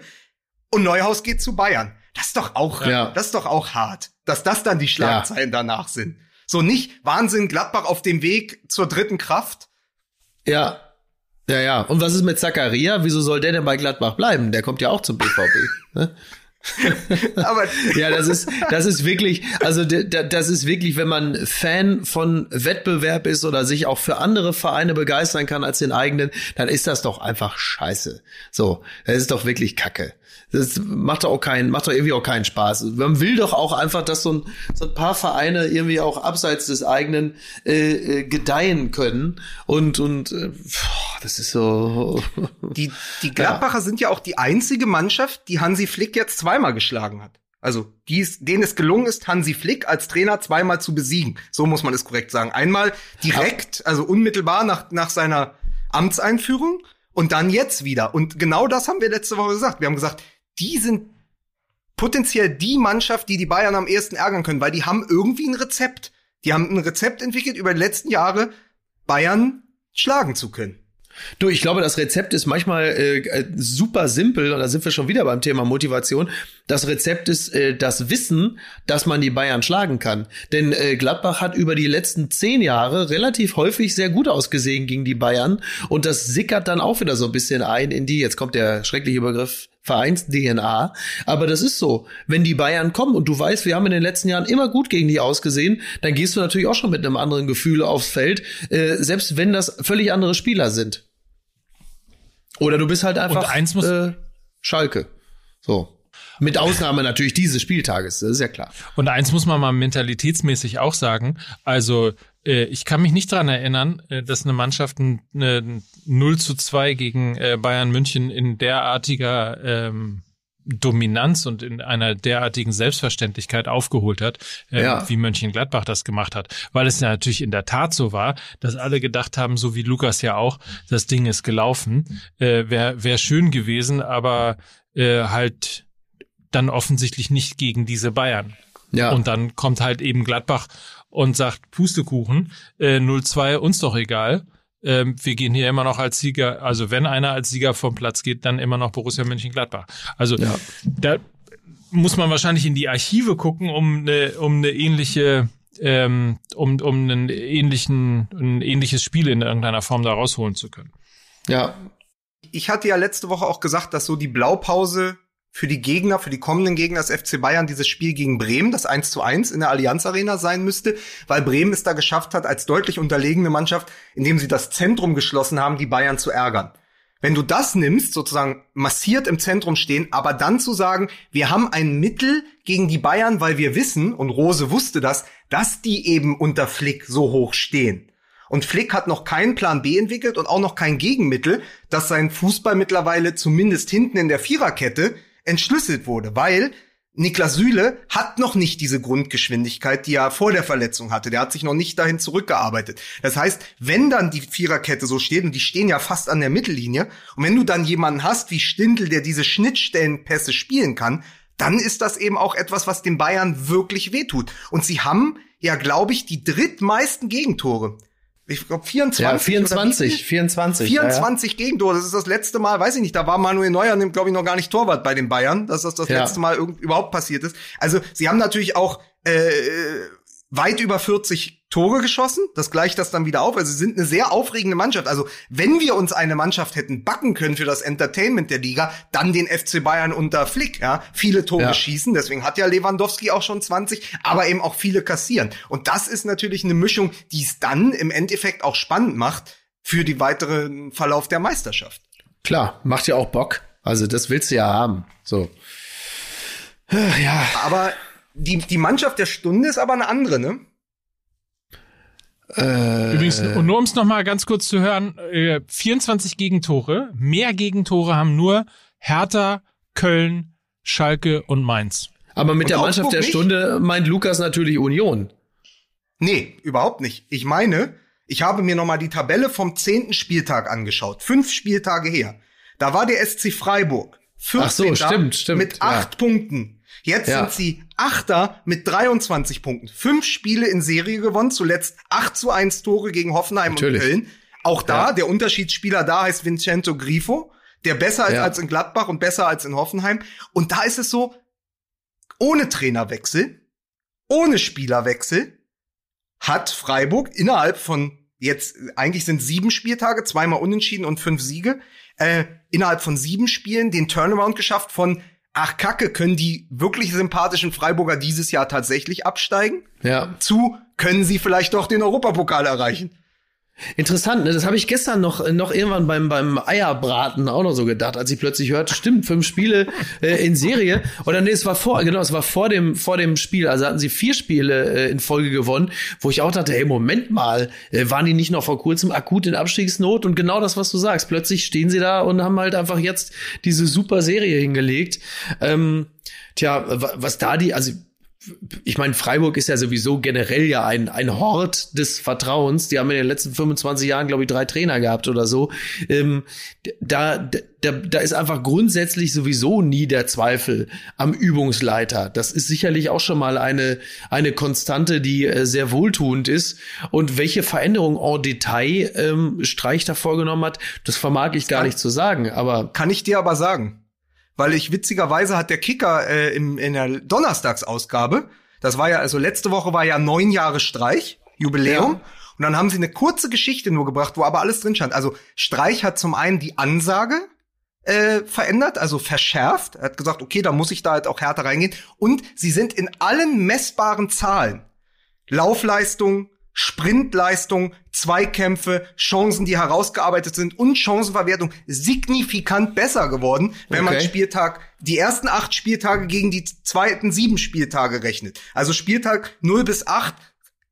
Und Neuhaus geht zu Bayern. Das ist doch auch, Ja. das ist doch auch hart, dass das dann die Schlagzeilen danach sind. So nicht Wahnsinn, Gladbach auf dem Weg zur dritten Kraft. Ja. Ja, ja. Und was ist mit Zakaria? Wieso soll der denn bei Gladbach bleiben? Der kommt ja auch zum BVB. (laughs) ne? (laughs) Aber Ja, das ist, das ist wirklich, also das ist wirklich, wenn man Fan von Wettbewerb ist oder sich auch für andere Vereine begeistern kann als den eigenen, dann ist das doch einfach scheiße. So, das ist doch wirklich Kacke. Das macht doch auch keinen, macht doch irgendwie auch keinen Spaß. Man will doch auch einfach, dass so ein, so ein paar Vereine irgendwie auch abseits des eigenen äh, äh, gedeihen können. Und, und äh, das ist so. (laughs) die, die Gladbacher sind ja auch die einzige Mannschaft, die Hansi Flick jetzt zweimal geschlagen hat. Also, die ist, denen es gelungen ist, Hansi Flick als Trainer zweimal zu besiegen. So muss man es korrekt sagen. Einmal direkt, also unmittelbar nach, nach seiner Amtseinführung und dann jetzt wieder. Und genau das haben wir letzte Woche gesagt. Wir haben gesagt, die sind potenziell die Mannschaft, die die Bayern am ehesten ärgern können, weil die haben irgendwie ein Rezept. Die haben ein Rezept entwickelt über die letzten Jahre, Bayern schlagen zu können. Du, ich glaube, das Rezept ist manchmal äh, äh, super simpel und da sind wir schon wieder beim Thema Motivation. Das Rezept ist äh, das Wissen, dass man die Bayern schlagen kann. Denn äh, Gladbach hat über die letzten zehn Jahre relativ häufig sehr gut ausgesehen gegen die Bayern und das sickert dann auch wieder so ein bisschen ein in die, jetzt kommt der schreckliche Begriff Vereins-DNA. Aber das ist so. Wenn die Bayern kommen und du weißt, wir haben in den letzten Jahren immer gut gegen die ausgesehen, dann gehst du natürlich auch schon mit einem anderen Gefühl aufs Feld, äh, selbst wenn das völlig andere Spieler sind. Oder du bist halt einfach äh, Schalke. So. Mit Ausnahme natürlich dieses Spieltages, das ist ja klar. Und eins muss man mal mentalitätsmäßig auch sagen. Also, äh, ich kann mich nicht dran erinnern, äh, dass eine Mannschaft ein, eine 0 zu 2 gegen äh, Bayern München in derartiger ähm, Dominanz und in einer derartigen Selbstverständlichkeit aufgeholt hat, äh, Ja. wie Mönchengladbach das gemacht hat. Weil es ja natürlich in der Tat so war, dass alle gedacht haben, so wie Lukas ja auch, das Ding ist gelaufen. Äh, Wäre wär schön gewesen, aber äh, halt dann offensichtlich nicht gegen diese Bayern. Ja. Und dann kommt halt eben Gladbach und sagt, Pustekuchen, äh, 0-2, uns doch egal. Ähm, wir gehen hier immer noch als Sieger, also wenn einer als Sieger vom Platz geht, dann immer noch Borussia Mönchengladbach. Also Ja. da muss man wahrscheinlich in die Archive gucken, um eine, um eine ähnliche, ähm, um, um einen ähnlichen, ein ähnliches Spiel in irgendeiner Form da rausholen zu können. ja. ich hatte ja letzte Woche auch gesagt, dass so die Blaupause für die Gegner, für die kommenden Gegner des FC Bayern dieses Spiel gegen Bremen, das 1 zu 1 in der Allianz Arena sein müsste, weil Bremen es da geschafft hat, als deutlich unterlegene Mannschaft, indem sie das Zentrum geschlossen haben, die Bayern zu ärgern. Wenn du das nimmst, sozusagen massiert im Zentrum stehen, aber dann zu sagen, wir haben ein Mittel gegen die Bayern, weil wir wissen, und Rose wusste das, dass die eben unter Flick so hoch stehen. Und Flick hat noch keinen Plan B entwickelt und auch noch kein Gegenmittel, dass sein Fußball mittlerweile zumindest hinten in der Viererkette entschlüsselt wurde, weil Niklas Süle hat noch nicht diese Grundgeschwindigkeit, die er vor der Verletzung hatte. Der hat sich noch nicht dahin zurückgearbeitet. Das heißt, wenn dann die Viererkette so steht, und die stehen ja fast an der Mittellinie, und wenn du dann jemanden hast wie Stindl, der diese Schnittstellenpässe spielen kann, dann ist das eben auch etwas, was den Bayern wirklich wehtut. Und sie haben ja, glaube ich, die drittmeisten Gegentore. Ich glaube 24. Ja, oder wie 24, viel? 24. ja, ja. 24 Gegentore, das ist das letzte Mal, weiß ich nicht, da war Manuel Neuer, glaube ich, noch gar nicht Torwart bei den Bayern, dass das das Ja. letzte Mal irgend, überhaupt passiert ist. Also, sie haben natürlich auch äh, weit über 40 Tore geschossen, das gleicht das dann wieder auf. Also, sie sind eine sehr aufregende Mannschaft. Also, wenn wir uns eine Mannschaft hätten backen können für das Entertainment der Liga, dann den FC Bayern unter Flick, ja. Viele Tore Ja. schießen, deswegen hat ja Lewandowski auch schon 20, aber eben auch viele kassieren. Und das ist natürlich eine Mischung, die es dann im Endeffekt auch spannend macht für die weiteren Verlauf der Meisterschaft. Klar, macht ja auch Bock. Also das willst du ja haben. So. Ja, Aber die, die Mannschaft der Stunde ist aber eine andere, ne? Äh, Übrigens, und nur um es nochmal ganz kurz zu hören, äh, 24 Gegentore, mehr Gegentore haben nur Hertha, Köln, Schalke und Mainz. aber mit Und der Mannschaft der nicht? Stunde meint Lukas natürlich Union. Nee, überhaupt nicht. Ich meine, ich habe mir noch mal die Tabelle vom zehnten Spieltag angeschaut. Fünf Spieltage her. Da war der SC Freiburg 15. Ach so, stimmt, stimmt, mit ja. acht Punkten. Jetzt Ja. sind sie Achter mit 23 Punkten. Fünf Spiele in Serie gewonnen, zuletzt 8 zu 1 Tore gegen Hoffenheim Natürlich. und Köln. Auch da, Ja. der Unterschiedsspieler da heißt Vincenzo Grifo, der besser ist Ja. als in Gladbach und besser als in Hoffenheim. Und da ist es so, ohne Trainerwechsel, ohne Spielerwechsel, hat Freiburg innerhalb von jetzt, eigentlich sind sieben Spieltage, zweimal unentschieden und fünf Siege, äh, innerhalb von sieben Spielen den Turnaround geschafft von, ach Kacke, können die wirklich sympathischen Freiburger dieses Jahr tatsächlich absteigen? Ja. Zu, können sie vielleicht doch den Europapokal erreichen? Interessant, ne? Das habe ich gestern noch, noch irgendwann beim, beim Eierbraten auch noch so gedacht, als ich plötzlich hörte, stimmt, fünf Spiele äh, in Serie. Oder nee, es war vor, genau, es war vor dem, vor dem Spiel. Also hatten sie vier Spiele äh, in Folge gewonnen, wo ich auch dachte, hey, Moment mal, äh, waren die nicht noch vor kurzem akut in Abstiegsnot? Und genau das, was du sagst. Plötzlich stehen sie da und haben halt einfach jetzt diese super Serie hingelegt. Ähm, tja, wa- was da die, also ich meine, Freiburg ist ja sowieso generell ja ein, ein Hort des Vertrauens. Die haben in den letzten 25 Jahren, glaube ich, drei Trainer gehabt oder so. Ähm, da, da, da ist einfach grundsätzlich sowieso nie der Zweifel am Übungsleiter. Das ist sicherlich auch schon mal eine, eine Konstante, die äh, sehr wohltuend ist. Und welche Veränderung en Detail ähm, Streich da vorgenommen hat, das vermag ich gar nicht zu sagen. Aber Kann ich dir aber sagen. Weil ich witzigerweise hat der Kicker äh, im, in der Donnerstagsausgabe, das war ja, also letzte Woche war ja neun Jahre Streich, Jubiläum. Ja. Und dann haben sie eine kurze Geschichte nur gebracht, wo aber alles drin stand. Also Streich hat zum einen die Ansage äh, verändert, also verschärft. Er hat gesagt, okay, da muss ich da halt auch härter reingehen. Und sie sind in allen messbaren Zahlen, Laufleistung, Sprintleistung, Zweikämpfe, Chancen, die herausgearbeitet sind und Chancenverwertung signifikant besser geworden, wenn man Okay. Spieltag, die ersten acht Spieltage gegen die zweiten sieben Spieltage rechnet. Also Spieltag 0 bis 8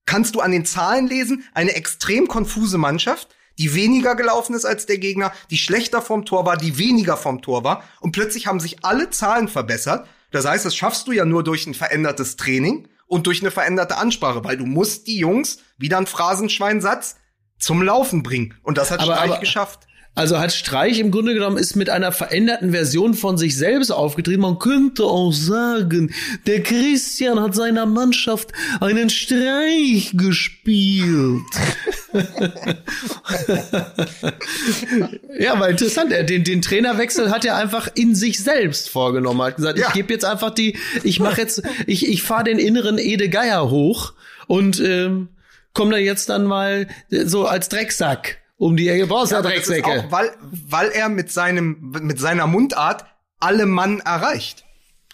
kannst du an den Zahlen lesen, eine extrem konfuse Mannschaft, die weniger gelaufen ist als der Gegner, die schlechter vom Tor war, die weniger vom Tor war. Und plötzlich haben sich alle Zahlen verbessert. Das heißt, das schaffst du ja nur durch ein verändertes Training und durch eine veränderte Ansprache, weil du musst die Jungs, wieder ein Phrasenschweinsatz, zum Laufen bringen. Und das hat Aber- Streich aber- geschafft. Also hat Streich im Grunde genommen ist mit einer veränderten Version von sich selbst aufgetreten. Man könnte auch sagen, der Christian hat seiner Mannschaft einen Streich gespielt. (laughs) (laughs) ja, aber interessant. Er, den, den Trainerwechsel hat er einfach in sich selbst vorgenommen. Er hat gesagt, Ja. ich gebe jetzt einfach die, ich mache jetzt, ich, ich fahre den inneren Ede Geier hoch und ähm, komme da jetzt dann mal äh, so als Drecksack um die Ecke. Brauchst ja, Drecksäcke. auch, weil, weil er mit seinem, mit seiner Mundart alle Mann erreicht.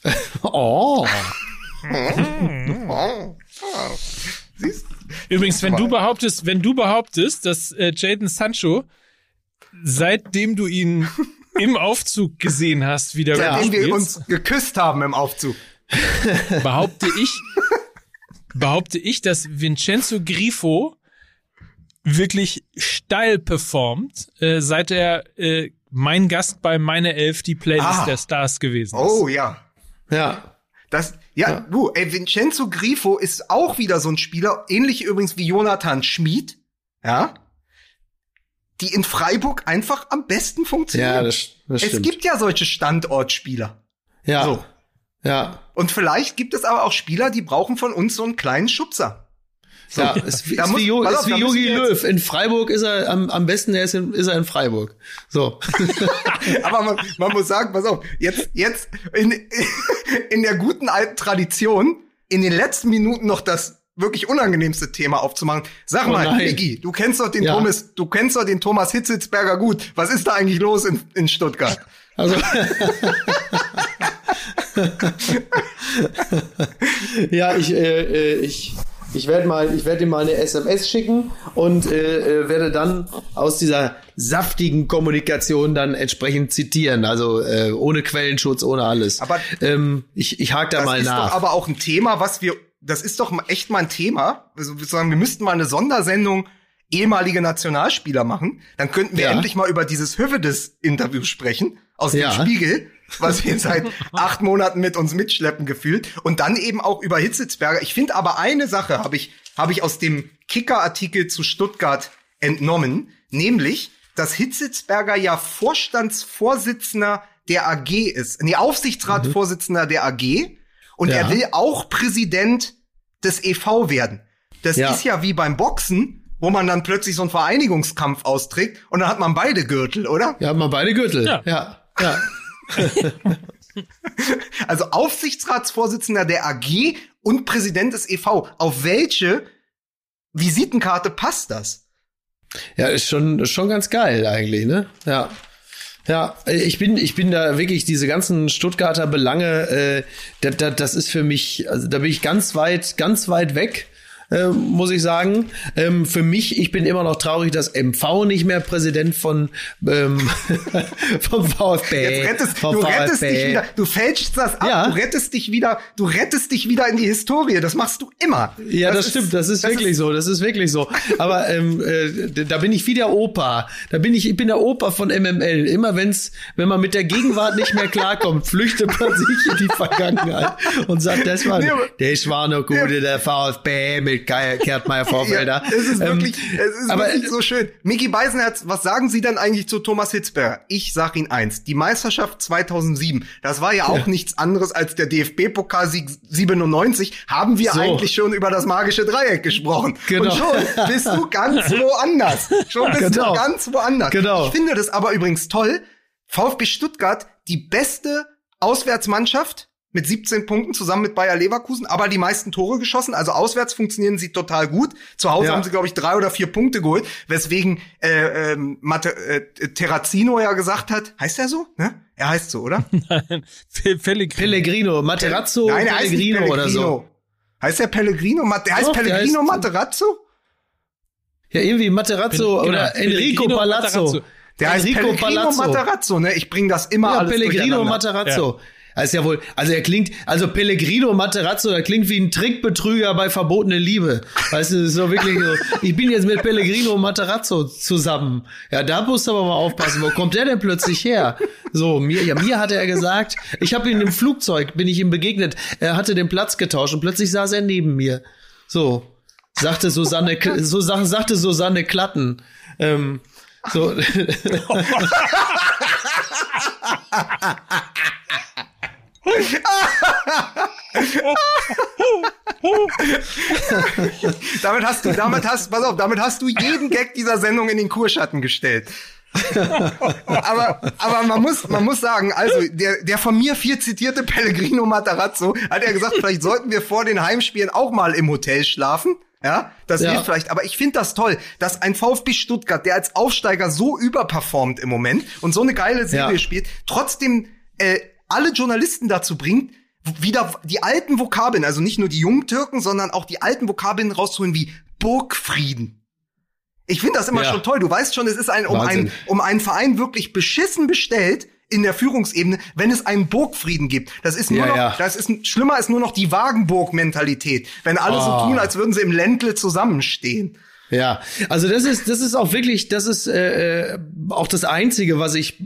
(laughs) Oh. (laughs) Siehst? Übrigens, wenn du behauptest, wenn du behauptest, dass äh, Jaden Sancho, seitdem du ihn (laughs) im Aufzug gesehen hast, wieder Seitdem wir uns geküsst haben im Aufzug. (laughs) (laughs) behaupte ich, behaupte ich, dass Vincenzo Grifo wirklich steil performt, äh, seit er äh, mein Gast bei meine Elf die Playlist Ah. der Stars gewesen ist. Oh ja. Ja. Das, ja, du, ey, Vincenzo Grifo ist auch wieder so ein Spieler, ähnlich übrigens wie Jonathan Schmid, ja, die in Freiburg einfach am besten funktionieren. Ja, das, das es stimmt. gibt ja solche Standortspieler. ja. So. Ja. Und vielleicht gibt es aber auch Spieler, die brauchen von uns so einen kleinen Schubser. So. Ja, ist, wie- Da ist muss- wie, Jo- pass ist auf, wie Jogi Löw. In Freiburg ist er am, am besten, er ist in, ist er in Freiburg. So. (laughs) Aber man, man muss sagen, pass auf, jetzt, jetzt in, (laughs) in der guten alten Tradition, in den letzten Minuten noch das wirklich unangenehmste Thema aufzumachen. Sag Oh mal. Iggy, du kennst doch den Ja. Thomas, du kennst doch den Thomas Hitzelsberger gut. Was ist da eigentlich los in, in Stuttgart? Also. (laughs) ja, ich, äh, äh, ich, ich werde mal, ich werde ihm mal eine SMS schicken und äh, äh, werde dann aus dieser saftigen Kommunikation dann entsprechend zitieren. Also äh, ohne Quellenschutz, ohne alles. Aber- ähm, ich, ich hake da Das mal ist nach. doch aber auch ein Thema, was wir, das ist doch echt mal ein Thema. Also wir sagen, wir müssten mal eine Sondersendung ehemalige Nationalspieler machen. Dann könnten wir Ja. endlich mal über dieses Hövedes-Interview sprechen aus Ja. dem Spiegel, was wir seit (laughs) acht Monaten mit uns mitschleppen gefühlt. Und dann eben auch über Hitzelsberger. Ich finde aber eine Sache habe ich, habe ich aus dem Kicker-Artikel zu Stuttgart entnommen, nämlich, dass Hitzitzberger ja Vorstandsvorsitzender der AG ist. Nee, Aufsichtsratsvorsitzender mhm. der AG. Und ja. er will auch Präsident des EV werden. Das ja. ist ja wie beim Boxen, wo man dann plötzlich so einen Vereinigungskampf austrägt und dann hat man beide Gürtel, oder? Ja, hat man beide Gürtel. Ja. ja. ja. (laughs) also Aufsichtsratsvorsitzender der AG und Präsident des EV. Auf welche Visitenkarte passt das? Ja, ist schon, schon ganz geil eigentlich, ne? Ja. Ja, ich bin, ich bin da wirklich diese ganzen Stuttgarter Belange, äh, das, das, das ist für mich, also da bin ich ganz weit, ganz weit weg äh, muss ich sagen. Ähm, für mich, ich bin immer noch traurig, dass MV nicht mehr Präsident von ähm, (laughs) vom VfB. Rettest, vom du VfB. rettest dich wieder, du fälschst das ab, ja. du rettest dich wieder, du rettest dich wieder in die Historie. Das machst du immer. Ja, das, das stimmt, ist, das ist das wirklich ist so, das ist wirklich so. Aber ähm, äh, da bin ich wie der Opa. Da bin ich, ich bin der Opa von MML. Immer wenn's, wenn man mit der Gegenwart nicht mehr klarkommt, flüchtet man sich in die Vergangenheit und sagt, das war, nee, das war noch gut, nee. der VfB mit geil, Kertmeier Vorfelder. (laughs) ja, es ist ähm, wirklich, es ist aber, wirklich so schön. Mickey Beisenherz, was sagen Sie denn eigentlich zu Thomas Hitzberger? Ich sag Ihnen eins. Die Meisterschaft 2007, das war ja auch ja. nichts anderes als der DFB-Pokalsieg 97. Haben wir so. eigentlich schon über das magische Dreieck gesprochen. Genau. Und schon bist du ganz (laughs) woanders. Schon bist genau. du ganz woanders. Genau. Ich finde das aber übrigens toll. VfB Stuttgart, die beste Auswärtsmannschaft mit 17 Punkten zusammen mit Bayer Leverkusen, aber die meisten Tore geschossen. Also auswärts funktionieren sie total gut. Zu Hause ja. haben sie, glaube ich, drei oder vier Punkte geholt, weswegen äh, äh, Mate, äh, Terrazino ja gesagt hat, heißt er so? Ne? Er heißt so, oder? (laughs) Nein, Pellegrino. Pellegrino, Materazzo, Nein, er heißt Pellegrino, Pellegrino oder so. Heißt der Pellegrino? Der heißt Doch, Pellegrino heißt Materazzo? Ja, irgendwie Materazzo Pel oder genau, Enrico Palazzo. Der heißt Enrico Pellegrino Palazzo. Materazzo, ne? Ich bring das immer ja, alles Pellegrino Materazzo. Ja. Das ist ja wohl, also er klingt, also Pellegrino Materazzo, der klingt wie ein Trickbetrüger bei verbotene Liebe. Weißt du, so wirklich so, ich bin jetzt mit Pellegrino Materazzo zusammen. Ja, da musst du aber mal aufpassen, wo kommt der denn plötzlich her? So, mir, ja, mir hatte er gesagt, ich habe ihn im Flugzeug, bin ich ihm begegnet, er hatte den Platz getauscht und plötzlich saß er neben mir. So, sagte Susanne, so sagte Susanne Klatten. Ähm, so. (laughs) (laughs) (laughs) damit hast du, damit hast, pass auf, damit hast du jeden Gag dieser Sendung in den Kurschatten gestellt. aber, aber man muss, man muss sagen, also der, der von mir viel zitierte Pellegrino Matarazzo hat ja gesagt, vielleicht sollten wir vor den Heimspielen auch mal im Hotel schlafen. Ja, das ja. hilft vielleicht. Aber ich finde das toll, dass ein VfB Stuttgart, der als Aufsteiger so überperformt im Moment und so eine geile Serie ja. spielt, trotzdem äh, alle Journalisten dazu bringt, wieder die alten Vokabeln, also nicht nur die jungen Türken, sondern auch die alten Vokabeln rauszuholen wie Burgfrieden. Ich finde das immer ja. schon toll. Du weißt schon, es ist ein, um, ein, um einen Verein wirklich beschissen bestellt in der Führungsebene, wenn es einen Burgfrieden gibt. Das ist nur ja, noch, ja. das ist schlimmer ist nur noch die Wagenburg-Mentalität, wenn alle oh. so tun, als würden sie im Ländle zusammenstehen. Ja, also das ist das ist auch wirklich, das ist äh, äh auch das einzige, was ich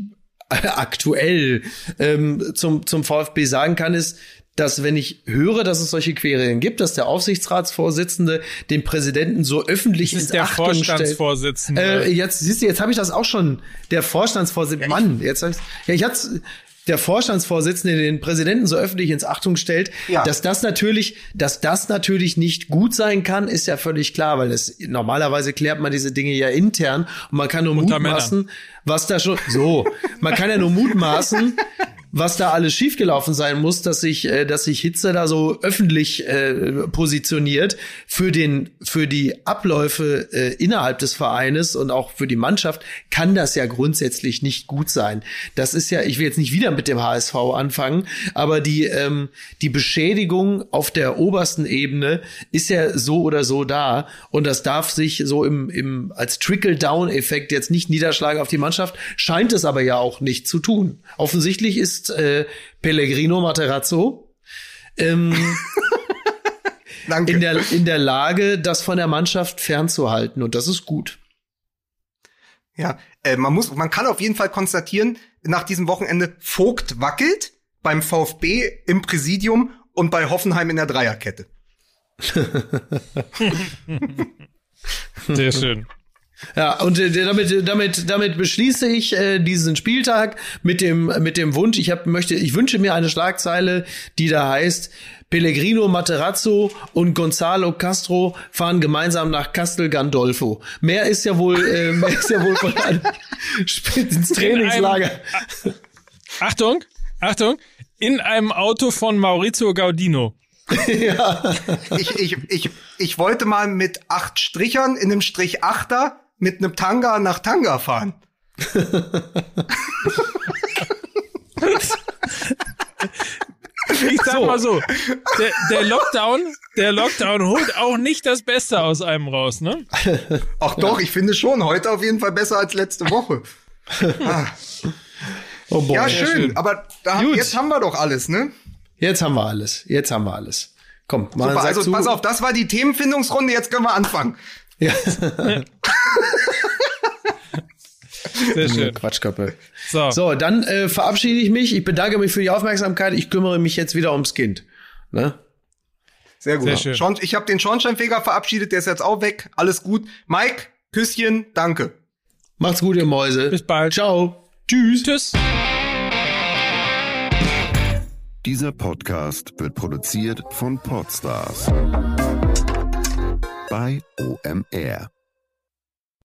(laughs) aktuell ähm, zum, zum VfB sagen kann, ist, dass wenn ich höre, dass es solche Querelen gibt, dass der Aufsichtsratsvorsitzende den Präsidenten so öffentlich das ist der Achtung Vorstandsvorsitzende. Äh, jetzt siehst du, jetzt habe ich das auch schon. Der Vorstandsvorsitzende, ja, Mann, jetzt hab ich, ja, ich hatte der Vorstandsvorsitzende den Präsidenten so öffentlich ins Achtung stellt, ja. dass das natürlich, dass das natürlich nicht gut sein kann, ist ja völlig klar, weil es normalerweise klärt man diese Dinge ja intern und man kann nur Unter mutmaßen, Männern. was da schon so, man kann ja nur mutmaßen, (laughs) was da alles schiefgelaufen sein muss, dass sich, äh, dass sich Hitze da so öffentlich äh, positioniert für den, für die Abläufe äh, innerhalb des Vereines und auch für die Mannschaft, kann das ja grundsätzlich nicht gut sein. Das ist ja, ich will jetzt nicht wieder mit dem HSV anfangen, aber die, ähm, die Beschädigung auf der obersten Ebene ist ja so oder so da und das darf sich so im, im als Trickle-Down-Effekt jetzt nicht niederschlagen auf die Mannschaft, scheint es aber ja auch nicht zu tun. Offensichtlich ist äh, Pellegrino Materazzo ähm, (laughs) in, der, in der Lage, das von der Mannschaft fernzuhalten. Und das ist gut. Ja, äh, man muss, man kann auf jeden Fall konstatieren, nach diesem Wochenende Vogt wackelt beim VfB im Präsidium und bei Hoffenheim in der Dreierkette. (laughs) (laughs) Sehr schön. Ja, und äh, damit, damit, damit beschließe ich äh, diesen Spieltag mit dem, mit dem Wunsch. Ich hab, möchte, ich wünsche mir eine Schlagzeile, die da heißt: Pellegrino Materazzo und Gonzalo Castro fahren gemeinsam nach Castel Gandolfo. Mehr ist ja wohl, äh, (laughs) mehr ist ja wohl von einem ins Trainingslager. Einem, Achtung, Achtung, in einem Auto von Maurizio Gaudino. (laughs) ja. ich, ich, ich, ich wollte mal mit acht Strichern in einem Strich Achter mit einem Tanga nach Tanga fahren. Ich sag so. mal so, der, der, Lockdown, der Lockdown holt auch nicht das Beste aus einem raus, ne? Ach doch, ja. ich finde schon. Heute auf jeden Fall besser als letzte Woche. ah. oh boy. Ja, schön, schön. aber da, jetzt haben wir doch alles, ne? Jetzt haben wir alles. Jetzt haben wir alles. Komm, mal Super, also pass auf, das war die Themenfindungsrunde, jetzt können wir anfangen. Ja. Sehr schön. Quatschköppe. So, so dann äh, verabschiede ich mich. Ich bedanke mich für die Aufmerksamkeit. Ich kümmere mich jetzt wieder ums Kind. Ne? Sehr gut. Sehr schön. Ich habe den Schornsteinfeger verabschiedet, der ist jetzt auch weg. Alles gut. Mike, Küsschen, danke. Macht's gut, ihr Mäuse. Bis bald. Ciao. Tschüss. Tschüss. Dieser Podcast wird produziert von Podstars bei OMR.